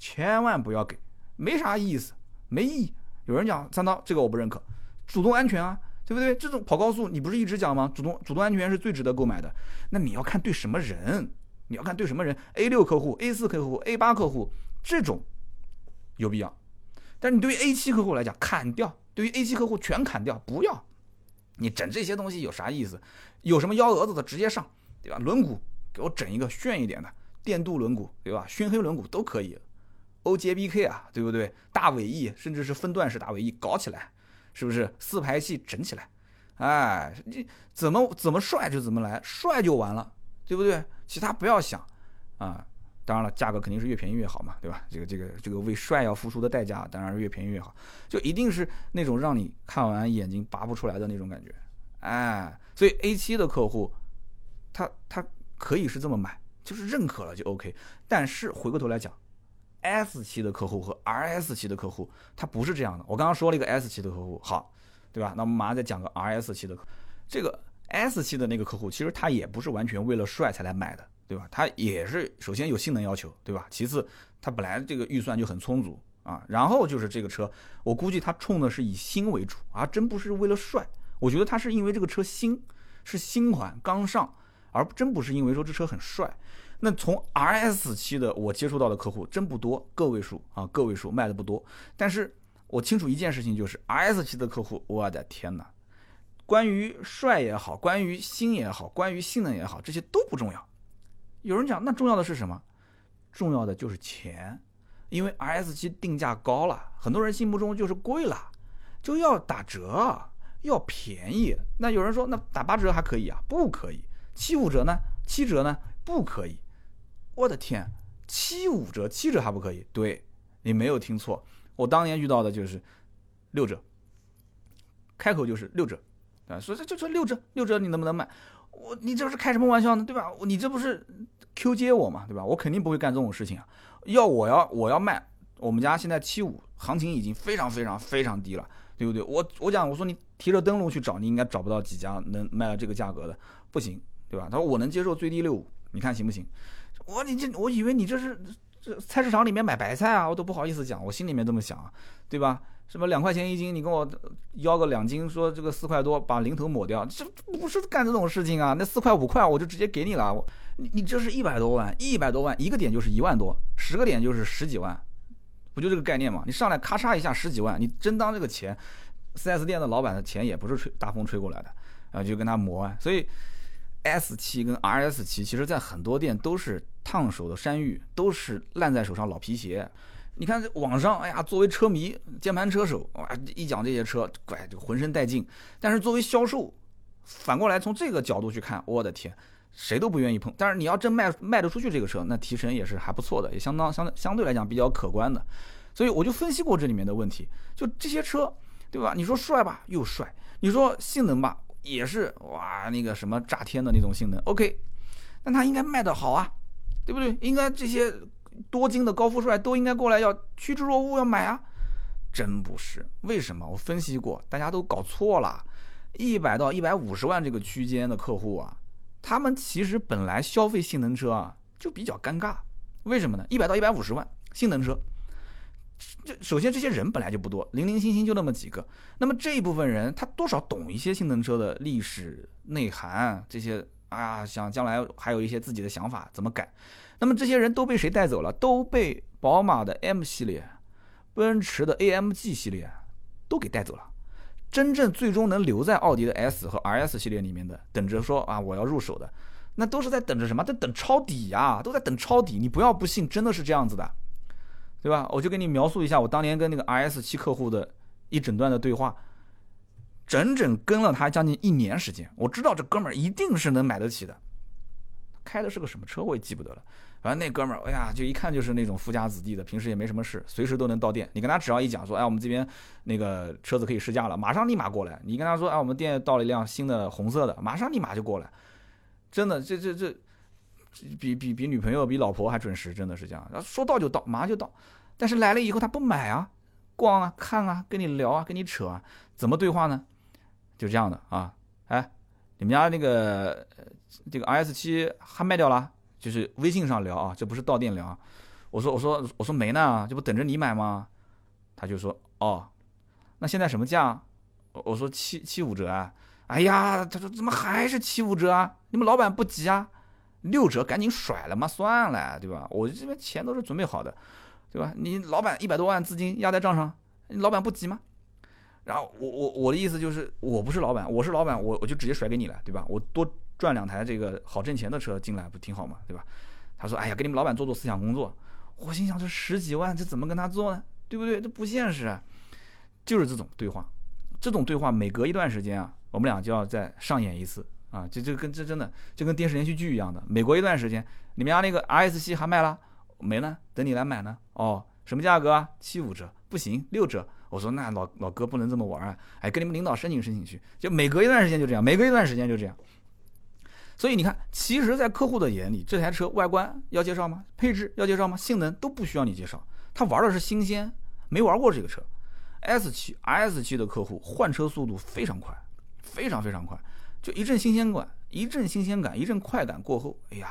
千万不要给，没啥意思，没意义。有人讲三刀，这个我不认可。主动安全啊，对不对？这种跑高速，你不是一直讲吗？主动主动安全是最值得购买的。那你要看对什么人，你要看对什么人。A 六客户、A 四客户、A 八客户这种有必要，但是你对于 A 七客户来讲，砍掉。对于 A 七客户全砍掉，不要。你整这些东西有啥意思？有什么幺蛾子的直接上，对吧？轮毂给我整一个炫一点的电镀轮毂，对吧？熏黑轮毂都可以。OJBK 啊，对不对？大尾翼，甚至是分段式大尾翼搞起来，是不是？四排气整起来，哎，你怎么怎么帅就怎么来，帅就完了，对不对？其他不要想啊。当然了，价格肯定是越便宜越好嘛，对吧？这个这个这个为帅要付出的代价，当然是越便宜越好，就一定是那种让你看完眼睛拔不出来的那种感觉，哎，所以 A7 的客户，他他可以是这么买，就是认可了就 OK。但是回过头来讲，S 期的客户和 RS 期的客户，他不是这样的。我刚刚说了一个 S 期的客户，好，对吧？那我们马上再讲个 RS 期的客，这个 S 期的那个客户，其实他也不是完全为了帅才来买的。对吧？它也是首先有性能要求，对吧？其次，它本来这个预算就很充足啊。然后就是这个车，我估计它冲的是以新为主啊，真不是为了帅。我觉得它是因为这个车新，是新款刚上，而真不是因为说这车很帅。那从 RS 七的我接触到的客户真不多，个位数啊，个位数卖的不多。但是我清楚一件事情，就是 RS 七的客户，我的天哪！关于帅也好，关于新也好，关于性能也好，这些都不重要。有人讲，那重要的是什么？重要的就是钱，因为 R S 七定价高了，很多人心目中就是贵了，就要打折，要便宜。那有人说，那打八折还可以啊？不可以，七五折呢？七折呢？不可以。我的天，七五折，七折还不可以？对，你没有听错，我当年遇到的就是六折，开口就是六折，啊，说这就说六折，六折你能不能买？我你这是开什么玩笑呢？对吧？你这不是 Q 接我嘛？对吧？我肯定不会干这种事情啊！要我要我要卖，我们家现在七五行情已经非常非常非常低了，对不对？我我讲我说你提着灯笼去找，你应该找不到几家能卖到这个价格的，不行，对吧？他说我能接受最低六五，你看行不行？我你这我以为你这是这菜市场里面买白菜啊，我都不好意思讲，我心里面这么想啊，对吧？什么两块钱一斤？你跟我要个两斤，说这个四块多，把零头抹掉，这不是干这种事情啊！那四块五块我就直接给你了。我你你这是一百多万，一百多万一个点就是一万多，十个点就是十几万，不就这个概念吗？你上来咔嚓一下十几万，你真当这个钱，4S 店的老板的钱也不是吹大风吹过来的啊，就跟他磨。所以 S 七跟 RS 七，其实在很多店都是烫手的山芋，都是烂在手上老皮鞋。你看这网上，哎呀，作为车迷、键盘车手，哇，一讲这些车，怪就浑身带劲。但是作为销售，反过来从这个角度去看，我的天，谁都不愿意碰。但是你要真卖卖得出去这个车，那提成也是还不错的，也相当相相对来讲比较可观的。所以我就分析过这里面的问题，就这些车，对吧？你说帅吧，又帅；你说性能吧，也是哇，那个什么炸天的那种性能。OK，但它应该卖得好啊，对不对？应该这些。多金的高富帅都应该过来要趋之若鹜要买啊，真不是？为什么？我分析过，大家都搞错了。一百到一百五十万这个区间的客户啊，他们其实本来消费性能车啊就比较尴尬。为什么呢？一百到一百五十万性能车，这首先这些人本来就不多，零零星星就那么几个。那么这一部分人他多少懂一些性能车的历史内涵，这些啊想将来还有一些自己的想法怎么改。那么这些人都被谁带走了？都被宝马的 M 系列、奔驰的 AMG 系列都给带走了。真正最终能留在奥迪的 S 和 RS 系列里面的，等着说啊我要入手的，那都是在等着什么？在等抄底呀，都在等抄底。你不要不信，真的是这样子的，对吧？我就给你描述一下我当年跟那个 RS 七客户的一整段的对话，整整跟了他将近一年时间。我知道这哥们儿一定是能买得起的。开的是个什么车我也记不得了，反正那哥们儿，哎呀，就一看就是那种富家子弟的，平时也没什么事，随时都能到店。你跟他只要一讲说，哎，我们这边那个车子可以试驾了，马上立马过来。你跟他说，哎，我们店到了一辆新的红色的，马上立马就过来。真的，这这这，比比比女朋友比老婆还准时，真的是这样。说到就到，马上就到。但是来了以后他不买啊，逛啊，看啊，跟你聊啊，跟你扯啊，怎么对话呢？就这样的啊，哎，你们家那个。这个 R S 七还卖掉了，就是微信上聊啊，这不是到店聊。我说我说我说没呢，这不等着你买吗？他就说哦，那现在什么价？我说七七五折啊。哎呀，他说怎么还是七五折啊？你们老板不急啊？六折赶紧甩了嘛，算了，对吧？我这边钱都是准备好的，对吧？你老板一百多万资金压在账上，你老板不急吗？然后我我我的意思就是，我不是老板，我是老板，我我就直接甩给你了，对吧？我多。赚两台这个好挣钱的车进来不挺好嘛？对吧？他说：“哎呀，给你们老板做做思想工作。”我心想这十几万这怎么跟他做呢？对不对？这不现实啊！就是这种对话，这种对话每隔一段时间啊，我们俩就要再上演一次啊！这这跟这真的就跟电视连续剧一样的，每隔一段时间，你们家那个 RS 七还卖了没呢？等你来买呢？哦，什么价格啊？七五折不行，六折。我说那老老哥不能这么玩啊！哎，跟你们领导申请申请去，就每隔一段时间就这样，每隔一段时间就这样。所以你看，其实，在客户的眼里，这台车外观要介绍吗？配置要介绍吗？性能都不需要你介绍，他玩的是新鲜，没玩过这个车。S 七、RS 七的客户换车速度非常快，非常非常快，就一阵新鲜感，一阵新鲜感，一阵快感过后，哎呀，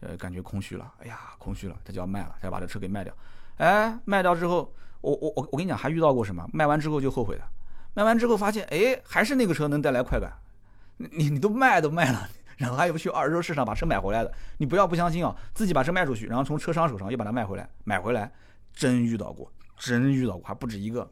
呃，感觉空虚了，哎呀，空虚了，他就要卖了，他要把这车给卖掉。哎，卖掉之后，我我我我跟你讲，还遇到过什么？卖完之后就后悔的，卖完之后发现，哎，还是那个车能带来快感。你你都卖都卖了。然后还有去二手市场把车买回来的，你不要不相信啊，自己把车卖出去，然后从车商手上又把它卖回来，买回来，真遇到过，真遇到过，还不止一个。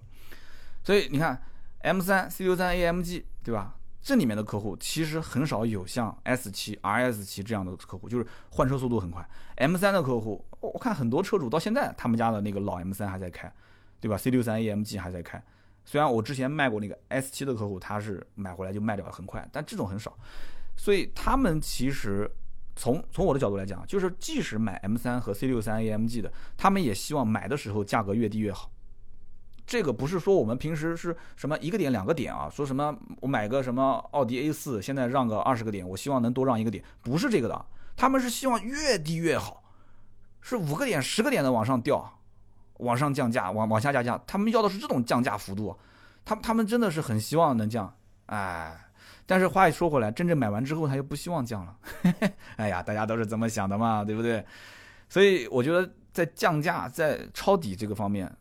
所以你看，M3、C63 AMG，对吧？这里面的客户其实很少有像 S7、RS7 这样的客户，就是换车速度很快。M3 的客户，我看很多车主到现在他们家的那个老 M3 还在开，对吧？C63 AMG 还在开。虽然我之前卖过那个 S7 的客户，他是买回来就卖掉很快，但这种很少。所以他们其实从从我的角度来讲，就是即使买 M3 和 C63 AMG 的，他们也希望买的时候价格越低越好。这个不是说我们平时是什么一个点两个点啊，说什么我买个什么奥迪 A4，现在让个二十个点，我希望能多让一个点，不是这个的。他们是希望越低越好，是五个点、十个点的往上调，往上降价，往往下降价。他们要的是这种降价幅度，他他们真的是很希望能降，哎。但是话一说回来，真正买完之后，他又不希望降了。哎呀，大家都是这么想的嘛，对不对？所以我觉得在降价、在抄底这个方面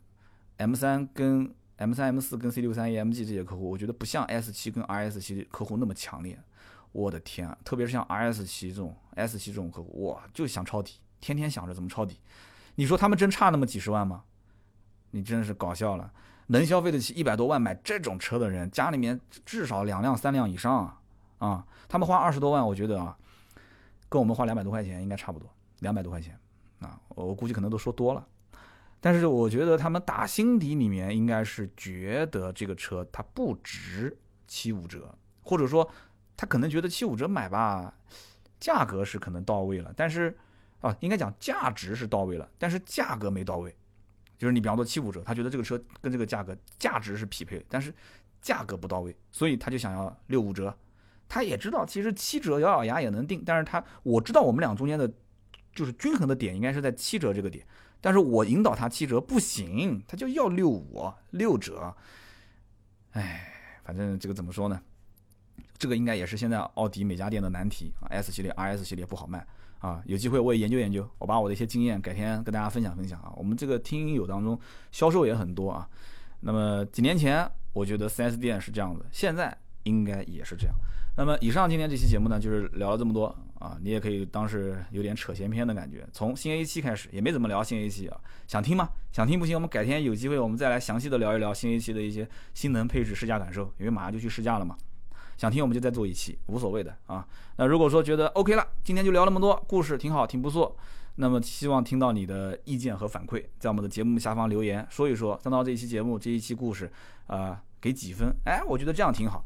，M3 跟 M3、M4 跟 C63 AMG 这些客户，我觉得不像 S7 跟 RS7 客户那么强烈。我的天啊，特别是像 RS7 这种、S7 这种客户，哇，就想抄底，天天想着怎么抄底。你说他们真差那么几十万吗？你真是搞笑了。能消费得起一百多万买这种车的人，家里面至少两辆、三辆以上啊！啊，他们花二十多万，我觉得啊，跟我们花两百多块钱应该差不多，两百多块钱啊，我估计可能都说多了。但是我觉得他们打心底里面应该是觉得这个车它不值七五折，或者说他可能觉得七五折买吧，价格是可能到位了，但是啊，应该讲价值是到位了，但是价格没到位。就是你比方说七五折，他觉得这个车跟这个价格价值是匹配，但是价格不到位，所以他就想要六五折。他也知道其实七折咬咬牙也能定，但是他我知道我们俩中间的，就是均衡的点应该是在七折这个点，但是我引导他七折不行，他就要六五六折。哎，反正这个怎么说呢？这个应该也是现在奥迪每家店的难题啊，S 系列、RS 系列不好卖。啊，有机会我也研究研究，我把我的一些经验改天跟大家分享分享啊。我们这个听友当中销售也很多啊。那么几年前我觉得 4S 店是这样子，现在应该也是这样。那么以上今天这期节目呢，就是聊了这么多啊，你也可以当是有点扯闲篇的感觉。从新 A7 开始也没怎么聊新 A7 啊，想听吗？想听不行，我们改天有机会我们再来详细的聊一聊新 A7 的一些性能配置试驾感受，因为马上就去试驾了嘛。想听我们就再做一期，无所谓的啊。那如果说觉得 OK 了，今天就聊那么多，故事挺好，挺不错。那么希望听到你的意见和反馈，在我们的节目下方留言说一说，三刀这一期节目这一期故事，呃，给几分？哎，我觉得这样挺好，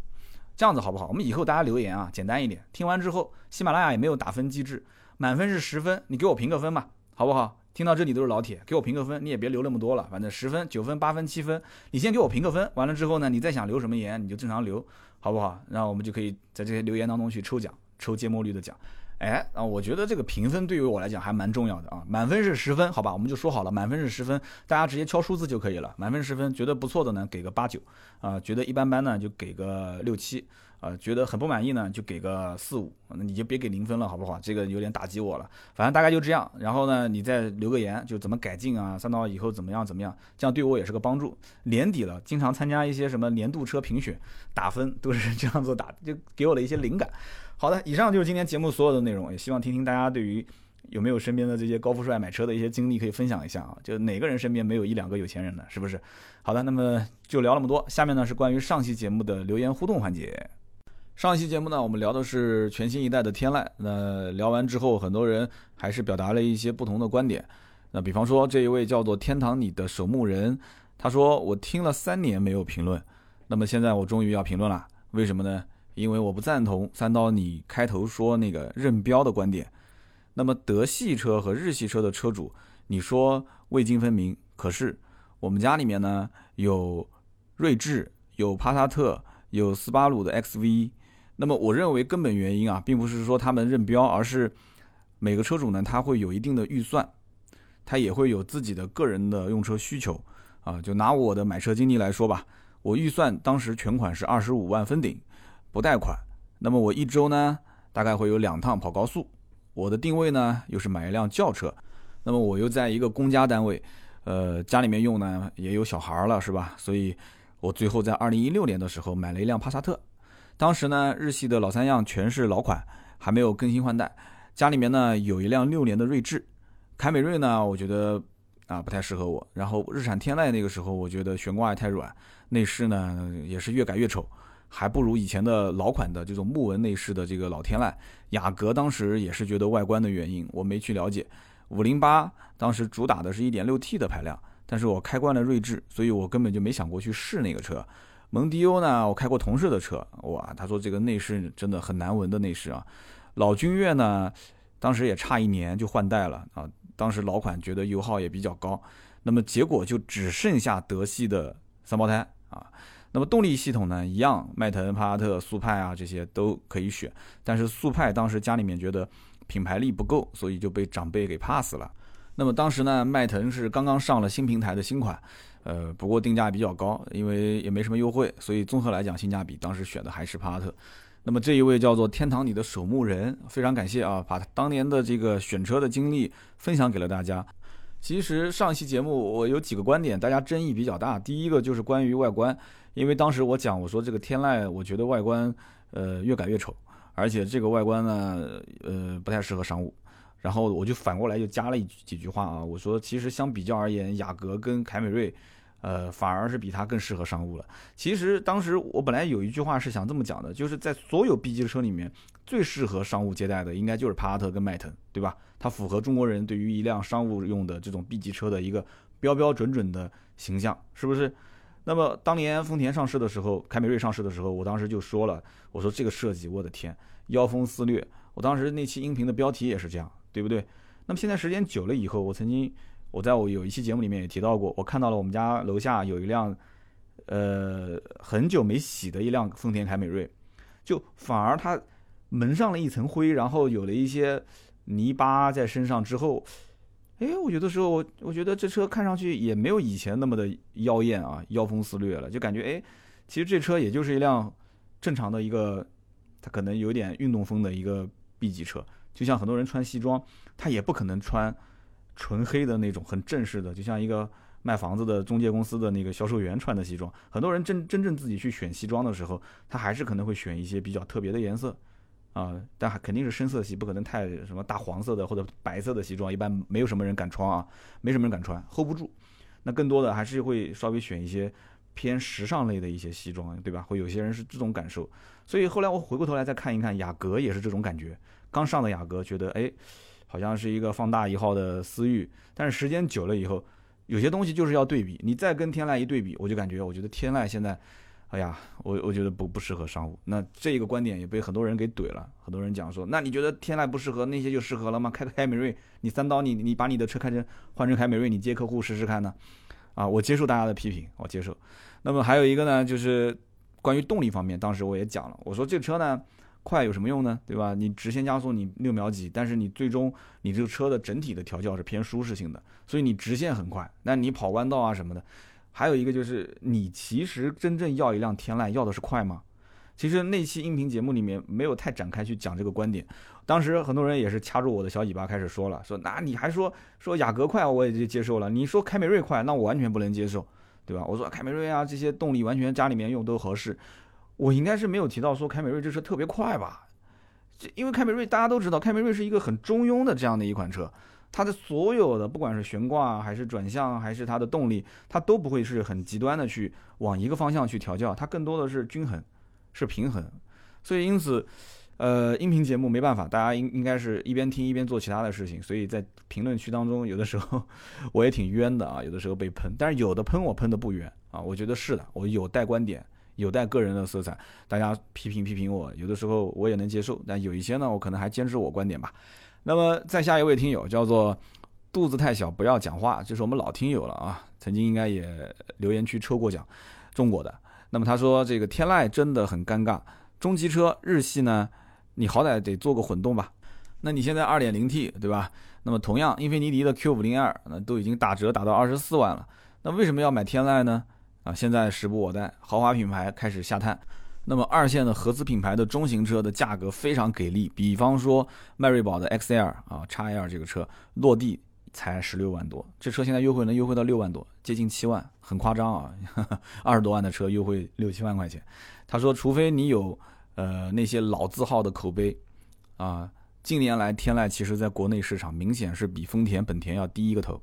这样子好不好？我们以后大家留言啊，简单一点。听完之后，喜马拉雅也没有打分机制，满分是十分，你给我评个分嘛，好不好？听到这里都是老铁，给我评个分，你也别留那么多了，反正十分、九分、八分、七分，你先给我评个分，完了之后呢，你再想留什么言，你就正常留。好不好？然后我们就可以在这些留言当中去抽奖，抽芥末绿的奖。哎，啊，我觉得这个评分对于我来讲还蛮重要的啊。满分是十分，好吧，我们就说好了，满分是十分，大家直接敲数字就可以了。满分十分，觉得不错的呢，给个八九啊；觉得一般般呢，就给个六七。呃，觉得很不满意呢，就给个四五，那你就别给零分了，好不好？这个有点打击我了。反正大概就这样，然后呢，你再留个言，就怎么改进啊？三刀以后怎么样怎么样？这样对我也是个帮助。年底了，经常参加一些什么年度车评选，打分都是这样子打，就给我的一些灵感。好的，以上就是今天节目所有的内容，也希望听听大家对于有没有身边的这些高富帅买车的一些经历可以分享一下啊？就哪个人身边没有一两个有钱人呢？是不是？好的，那么就聊那么多。下面呢是关于上期节目的留言互动环节。上一期节目呢，我们聊的是全新一代的天籁。那聊完之后，很多人还是表达了一些不同的观点。那比方说这一位叫做天堂里的守墓人，他说我听了三年没有评论，那么现在我终于要评论了，为什么呢？因为我不赞同三刀你开头说那个认标的观点。那么德系车和日系车的车主，你说未经分明，可是我们家里面呢有锐志，有帕萨特，有斯巴鲁的 XV。那么我认为根本原因啊，并不是说他们认标，而是每个车主呢他会有一定的预算，他也会有自己的个人的用车需求啊。就拿我的买车经历来说吧，我预算当时全款是二十五万封顶，不贷款。那么我一周呢大概会有两趟跑高速。我的定位呢，又是买一辆轿车，那么我又在一个公家单位，呃，家里面用呢也有小孩了，是吧？所以，我最后在二零一六年的时候买了一辆帕萨特，当时呢，日系的老三样全是老款，还没有更新换代，家里面呢有一辆六年的锐志，凯美瑞呢，我觉得啊不太适合我，然后日产天籁那个时候我觉得悬挂也太软，内饰呢也是越改越丑。还不如以前的老款的这种木纹内饰的这个老天籁，雅阁当时也是觉得外观的原因，我没去了解。五零八当时主打的是一点六 T 的排量，但是我开惯了锐志，所以我根本就没想过去试那个车。蒙迪欧呢，我开过同事的车，哇，他说这个内饰真的很难闻的内饰啊。老君越呢，当时也差一年就换代了啊，当时老款觉得油耗也比较高，那么结果就只剩下德系的三胞胎啊。那么动力系统呢，一样，迈腾、帕萨特、速派啊，这些都可以选。但是速派当时家里面觉得品牌力不够，所以就被长辈给 pass 了。那么当时呢，迈腾是刚刚上了新平台的新款，呃，不过定价比较高，因为也没什么优惠，所以综合来讲性价比，当时选的还是帕萨特。那么这一位叫做天堂里的守墓人，非常感谢啊，把当年的这个选车的经历分享给了大家。其实上期节目我有几个观点，大家争议比较大。第一个就是关于外观。因为当时我讲，我说这个天籁，我觉得外观，呃，越改越丑，而且这个外观呢，呃，不太适合商务。然后我就反过来又加了一几句话啊，我说其实相比较而言，雅阁跟凯美瑞，呃，反而是比它更适合商务了。其实当时我本来有一句话是想这么讲的，就是在所有 B 级车里面，最适合商务接待的应该就是帕萨特跟迈腾，对吧？它符合中国人对于一辆商务用的这种 B 级车的一个标标准准的形象，是不是？那么当年丰田上市的时候，凯美瑞上市的时候，我当时就说了，我说这个设计，我的天，妖风肆虐。我当时那期音频的标题也是这样，对不对？那么现在时间久了以后，我曾经我在我有一期节目里面也提到过，我看到了我们家楼下有一辆，呃，很久没洗的一辆丰田凯美瑞，就反而它蒙上了一层灰，然后有了一些泥巴在身上之后。哎，我有的时候我我觉得这车看上去也没有以前那么的妖艳啊，妖风肆虐了，就感觉哎，其实这车也就是一辆正常的一个，它可能有点运动风的一个 B 级车，就像很多人穿西装，他也不可能穿纯黑的那种很正式的，就像一个卖房子的中介公司的那个销售员穿的西装。很多人真真正自己去选西装的时候，他还是可能会选一些比较特别的颜色。啊，但还肯定是深色系，不可能太什么大黄色的或者白色的西装，一般没有什么人敢穿啊，没什么人敢穿，hold 不住。那更多的还是会稍微选一些偏时尚类的一些西装，对吧？会有些人是这种感受。所以后来我回过头来再看一看雅阁，也是这种感觉。刚上的雅阁觉得，哎，好像是一个放大一号的思域，但是时间久了以后，有些东西就是要对比。你再跟天籁一对比，我就感觉，我觉得天籁现在。哎呀，我我觉得不不适合商务。那这个观点也被很多人给怼了。很多人讲说，那你觉得天籁不适合，那些就适合了吗？开个凯美瑞，你三刀，你你把你的车开成换成凯美瑞，你接客户试试看呢？啊，我接受大家的批评，我接受。那么还有一个呢，就是关于动力方面，当时我也讲了，我说这车呢快有什么用呢？对吧？你直线加速你六秒几，但是你最终你这个车的整体的调教是偏舒适性的，所以你直线很快，那你跑弯道啊什么的。还有一个就是，你其实真正要一辆天籁，要的是快吗？其实那期音频节目里面没有太展开去讲这个观点。当时很多人也是掐住我的小尾巴开始说了，说那你还说说雅阁快，我也就接受了。你说凯美瑞快，那我完全不能接受，对吧？我说凯美瑞啊，这些动力完全家里面用都合适。我应该是没有提到说凯美瑞这车特别快吧？这因为凯美瑞大家都知道，凯美瑞是一个很中庸的这样的一款车。它的所有的，不管是悬挂还是转向，还是它的动力，它都不会是很极端的去往一个方向去调教，它更多的是均衡，是平衡。所以因此，呃，音频节目没办法，大家应应该是一边听一边做其他的事情，所以在评论区当中，有的时候 我也挺冤的啊，有的时候被喷，但是有的喷我喷的不冤啊，我觉得是的，我有带观点，有带个人的色彩，大家批评批评我，有的时候我也能接受，但有一些呢，我可能还坚持我观点吧。那么再下一位听友叫做肚子太小不要讲话，这是我们老听友了啊，曾经应该也留言区抽过奖，中过的。那么他说这个天籁真的很尴尬，中级车日系呢？你好歹得做个混动吧，那你现在二点零 T 对吧？那么同样，英菲尼迪的 Q 五零 R 那都已经打折打到二十四万了，那为什么要买天籁呢？啊，现在时不我待，豪华品牌开始下探，那么二线的合资品牌的中型车的价格非常给力，比方说迈锐宝的 XL 啊叉 L 这个车落地才十六万多，这车现在优惠能优惠到六万多，接近七万，很夸张啊，二十多万的车优惠六七万块钱。他说，除非你有。呃，那些老字号的口碑，啊，近年来天籁其实在国内市场明显是比丰田、本田要低一个头。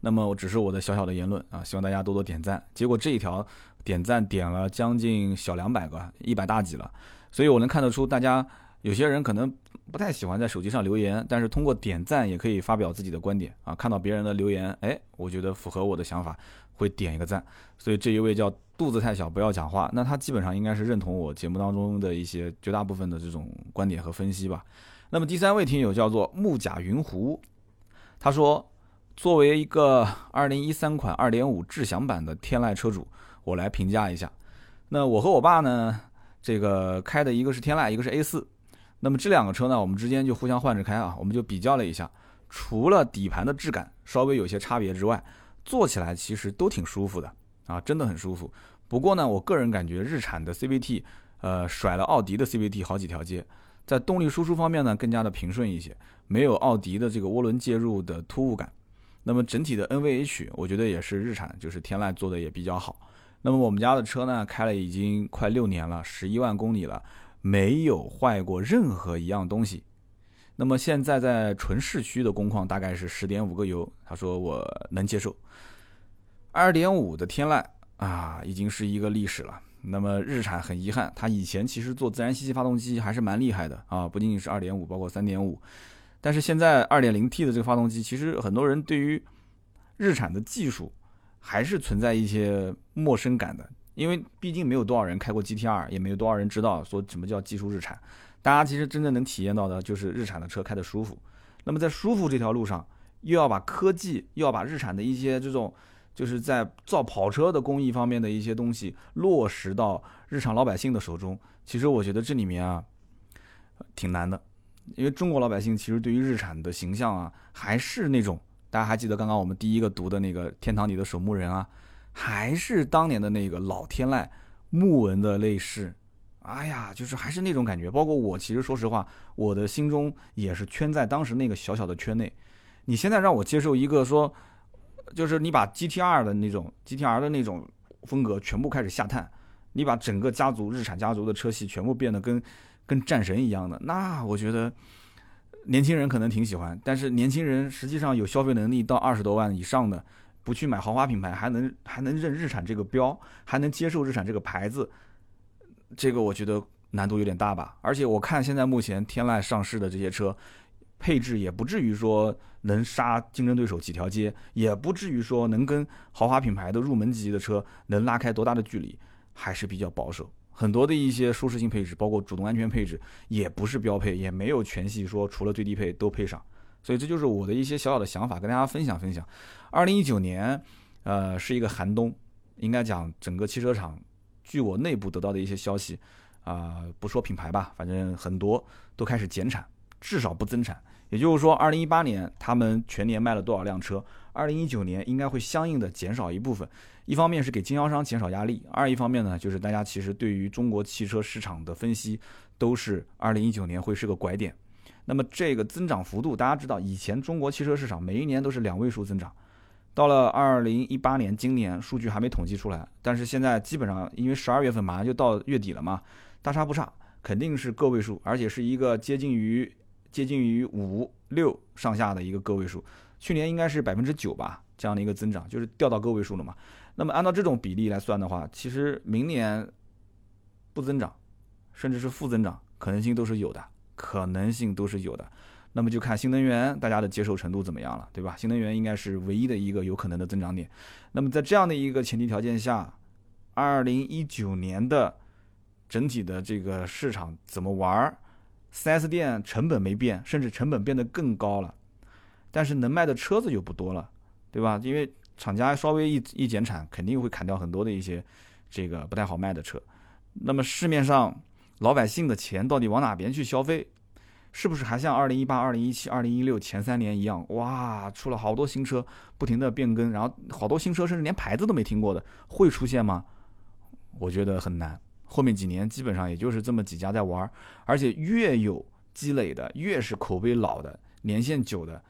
那么我，只是我的小小的言论啊，希望大家多多点赞。结果这一条点赞点了将近小两百个，一百大几了。所以我能看得出，大家有些人可能不太喜欢在手机上留言，但是通过点赞也可以发表自己的观点啊。看到别人的留言，哎，我觉得符合我的想法。会点一个赞，所以这一位叫肚子太小不要讲话，那他基本上应该是认同我节目当中的一些绝大部分的这种观点和分析吧。那么第三位听友叫做木甲云湖，他说，作为一个二零一三款二点五智享版的天籁车主，我来评价一下。那我和我爸呢，这个开的一个是天籁，一个是 A 四，那么这两个车呢，我们之间就互相换着开啊，我们就比较了一下，除了底盘的质感稍微有些差别之外。坐起来其实都挺舒服的啊，真的很舒服。不过呢，我个人感觉日产的 CVT，呃，甩了奥迪的 CVT 好几条街，在动力输出方面呢更加的平顺一些，没有奥迪的这个涡轮介入的突兀感。那么整体的 NVH，我觉得也是日产就是天籁做的也比较好。那么我们家的车呢，开了已经快六年了，十一万公里了，没有坏过任何一样东西。那么现在在纯市区的工况大概是十点五个油，他说我能接受。二点五的天籁啊，已经是一个历史了。那么日产很遗憾，它以前其实做自然吸气发动机还是蛮厉害的啊，不仅仅是二点五，包括三点五。但是现在二点零 T 的这个发动机，其实很多人对于日产的技术还是存在一些陌生感的，因为毕竟没有多少人开过 GTR，也没有多少人知道说什么叫技术日产。大家其实真正能体验到的就是日产的车开的舒服。那么在舒服这条路上，又要把科技，又要把日产的一些这种，就是在造跑车的工艺方面的一些东西落实到日常老百姓的手中。其实我觉得这里面啊，挺难的，因为中国老百姓其实对于日产的形象啊，还是那种大家还记得刚刚我们第一个读的那个天堂里的守墓人啊，还是当年的那个老天籁木纹的内饰。哎呀，就是还是那种感觉。包括我，其实说实话，我的心中也是圈在当时那个小小的圈内。你现在让我接受一个说，就是你把 GTR 的那种 GTR 的那种风格全部开始下探，你把整个家族日产家族的车系全部变得跟跟战神一样的，那我觉得年轻人可能挺喜欢。但是年轻人实际上有消费能力到二十多万以上的，不去买豪华品牌，还能还能认日产这个标，还能接受日产这个牌子。这个我觉得难度有点大吧，而且我看现在目前天籁上市的这些车，配置也不至于说能杀竞争对手几条街，也不至于说能跟豪华品牌的入门级的车能拉开多大的距离，还是比较保守。很多的一些舒适性配置，包括主动安全配置，也不是标配，也没有全系说除了最低配都配上。所以这就是我的一些小小的想法，跟大家分享分享。二零一九年，呃，是一个寒冬，应该讲整个汽车厂。据我内部得到的一些消息，啊，不说品牌吧，反正很多都开始减产，至少不增产。也就是说，二零一八年他们全年卖了多少辆车，二零一九年应该会相应的减少一部分。一方面是给经销商减少压力，二一方面呢，就是大家其实对于中国汽车市场的分析都是二零一九年会是个拐点。那么这个增长幅度，大家知道，以前中国汽车市场每一年都是两位数增长。到了二零一八年，今年数据还没统计出来，但是现在基本上，因为十二月份马上就到月底了嘛，大差不差，肯定是个位数，而且是一个接近于接近于五六上下的一个个位数。去年应该是百分之九吧，这样的一个增长，就是掉到个位数了嘛。那么按照这种比例来算的话，其实明年不增长，甚至是负增长，可能性都是有的，可能性都是有的。那么就看新能源大家的接受程度怎么样了，对吧？新能源应该是唯一的一个有可能的增长点。那么在这样的一个前提条件下，二零一九年的整体的这个市场怎么玩？4S 店成本没变，甚至成本变得更高了，但是能卖的车子就不多了，对吧？因为厂家稍微一一减产，肯定会砍掉很多的一些这个不太好卖的车。那么市面上老百姓的钱到底往哪边去消费？是不是还像二零一八、二零一七、二零一六前三年一样？哇，出了好多新车，不停的变更，然后好多新车甚至连牌子都没听过的，会出现吗？我觉得很难。后面几年基本上也就是这么几家在玩，而且越有积累的，越是口碑老的、年限久的，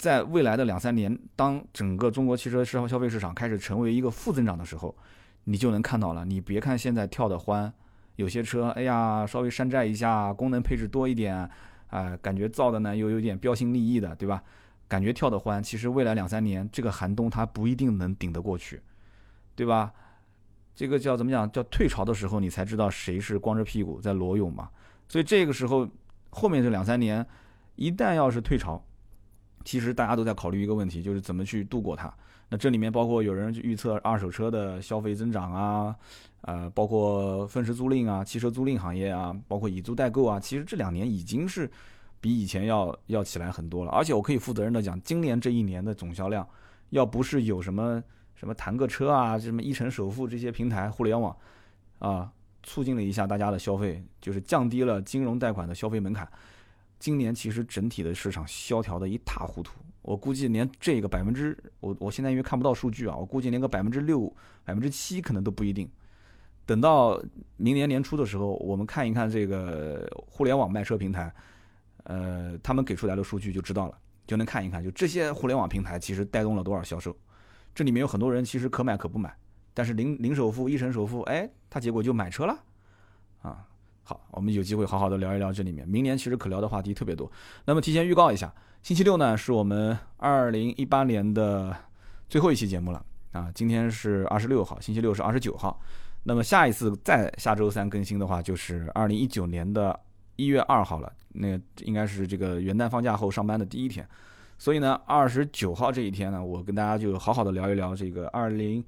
在未来的两三年，当整个中国汽车市消费市场开始成为一个负增长的时候，你就能看到了。你别看现在跳得欢。有些车，哎呀，稍微山寨一下，功能配置多一点，啊，感觉造的呢又有点标新立异的，对吧？感觉跳得欢，其实未来两三年这个寒冬它不一定能顶得过去，对吧？这个叫怎么讲？叫退潮的时候，你才知道谁是光着屁股在裸泳嘛。所以这个时候，后面这两三年，一旦要是退潮，其实大家都在考虑一个问题，就是怎么去度过它。那这里面包括有人去预测二手车的消费增长啊，呃，包括分时租赁啊、汽车租赁行业啊，包括以租代购啊，其实这两年已经是比以前要要起来很多了。而且我可以负责任的讲，今年这一年的总销量，要不是有什么什么谈个车啊、什么一城首付这些平台、互联网啊，促进了一下大家的消费，就是降低了金融贷款的消费门槛，今年其实整体的市场萧条的一塌糊涂。我估计连这个百分之，我我现在因为看不到数据啊，我估计连个百分之六、百分之七可能都不一定。等到明年年初的时候，我们看一看这个互联网卖车平台，呃，他们给出来的数据就知道了，就能看一看，就这些互联网平台其实带动了多少销售。这里面有很多人其实可买可不买，但是零零首付、一成首付，哎，他结果就买车了，啊。好，我们有机会好好的聊一聊这里面。明年其实可聊的话题特别多。那么提前预告一下，星期六呢是我们二零一八年的最后一期节目了啊。今天是二十六号，星期六是二十九号。那么下一次再下周三更新的话，就是二零一九年的一月二号了。那应该是这个元旦放假后上班的第一天。所以呢，二十九号这一天呢，我跟大家就好好的聊一聊这个二零。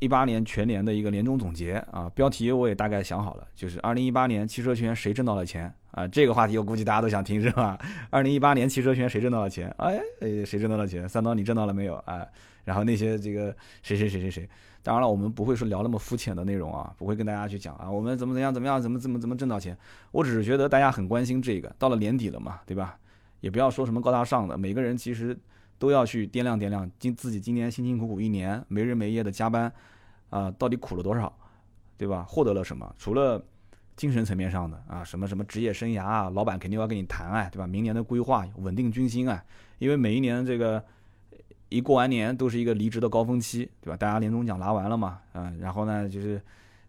一八年全年的一个年终总结啊，标题我也大概想好了，就是二零一八年汽车圈谁挣到了钱啊？这个话题我估计大家都想听是吧？二零一八年汽车圈谁挣到了钱？哎，谁挣到了钱？三刀你挣到了没有？哎，然后那些这个谁谁谁谁谁，当然了，我们不会说聊那么肤浅的内容啊，不会跟大家去讲啊，我们怎么怎样怎么样怎么怎么怎么挣到钱？我只是觉得大家很关心这个，到了年底了嘛，对吧？也不要说什么高大上的，每个人其实。都要去掂量掂量，今自己今年辛辛苦苦一年没日没夜的加班，啊，到底苦了多少，对吧？获得了什么？除了精神层面上的啊，什么什么职业生涯啊，老板肯定要跟你谈啊，对吧？明年的规划，稳定军心啊，因为每一年这个一过完年都是一个离职的高峰期，对吧？大家年终奖拿完了嘛，嗯，然后呢就是。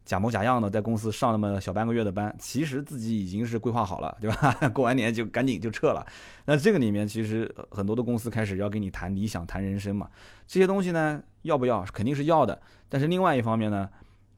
假模假样的在公司上那么小半个月的班，其实自己已经是规划好了，对吧？过完年就赶紧就撤了。那这个里面其实很多的公司开始要跟你谈理想、谈人生嘛。这些东西呢，要不要？肯定是要的。但是另外一方面呢，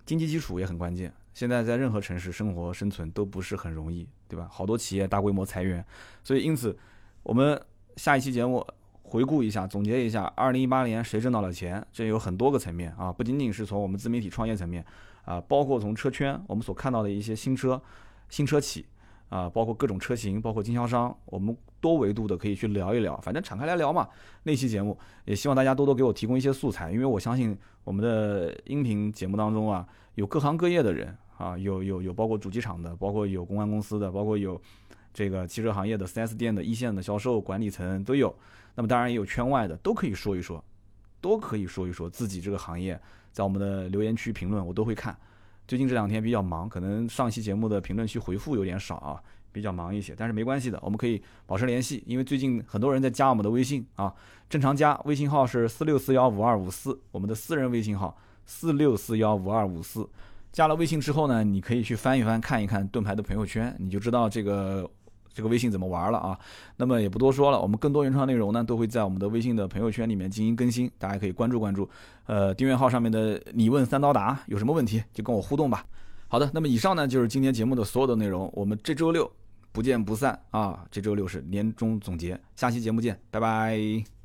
经济基础也很关键。现在在任何城市生活生存都不是很容易，对吧？好多企业大规模裁员，所以因此我们下一期节目回顾一下、总结一下，二零一八年谁挣到了钱？这有很多个层面啊，不仅仅是从我们自媒体创业层面。啊，包括从车圈我们所看到的一些新车、新车企，啊，包括各种车型，包括经销商，我们多维度的可以去聊一聊，反正敞开来聊嘛。那期节目也希望大家多多给我提供一些素材，因为我相信我们的音频节目当中啊，有各行各业的人啊，有有有包括主机厂的，包括有公关公司的，包括有这个汽车行业的 4S 店的一线的销售管理层都有。那么当然也有圈外的，都可以说一说，都可以说一说自己这个行业。在我们的留言区评论，我都会看。最近这两天比较忙，可能上期节目的评论区回复有点少啊，比较忙一些。但是没关系的，我们可以保持联系，因为最近很多人在加我们的微信啊，正常加微信号是四六四幺五二五四，我们的私人微信号四六四幺五二五四。加了微信之后呢，你可以去翻一翻，看一看盾牌的朋友圈，你就知道这个。这个微信怎么玩了啊？那么也不多说了，我们更多原创内容呢，都会在我们的微信的朋友圈里面进行更新，大家可以关注关注。呃，订阅号上面的你问三刀答，有什么问题就跟我互动吧。好的，那么以上呢就是今天节目的所有的内容，我们这周六不见不散啊！这周六是年终总结，下期节目见，拜拜。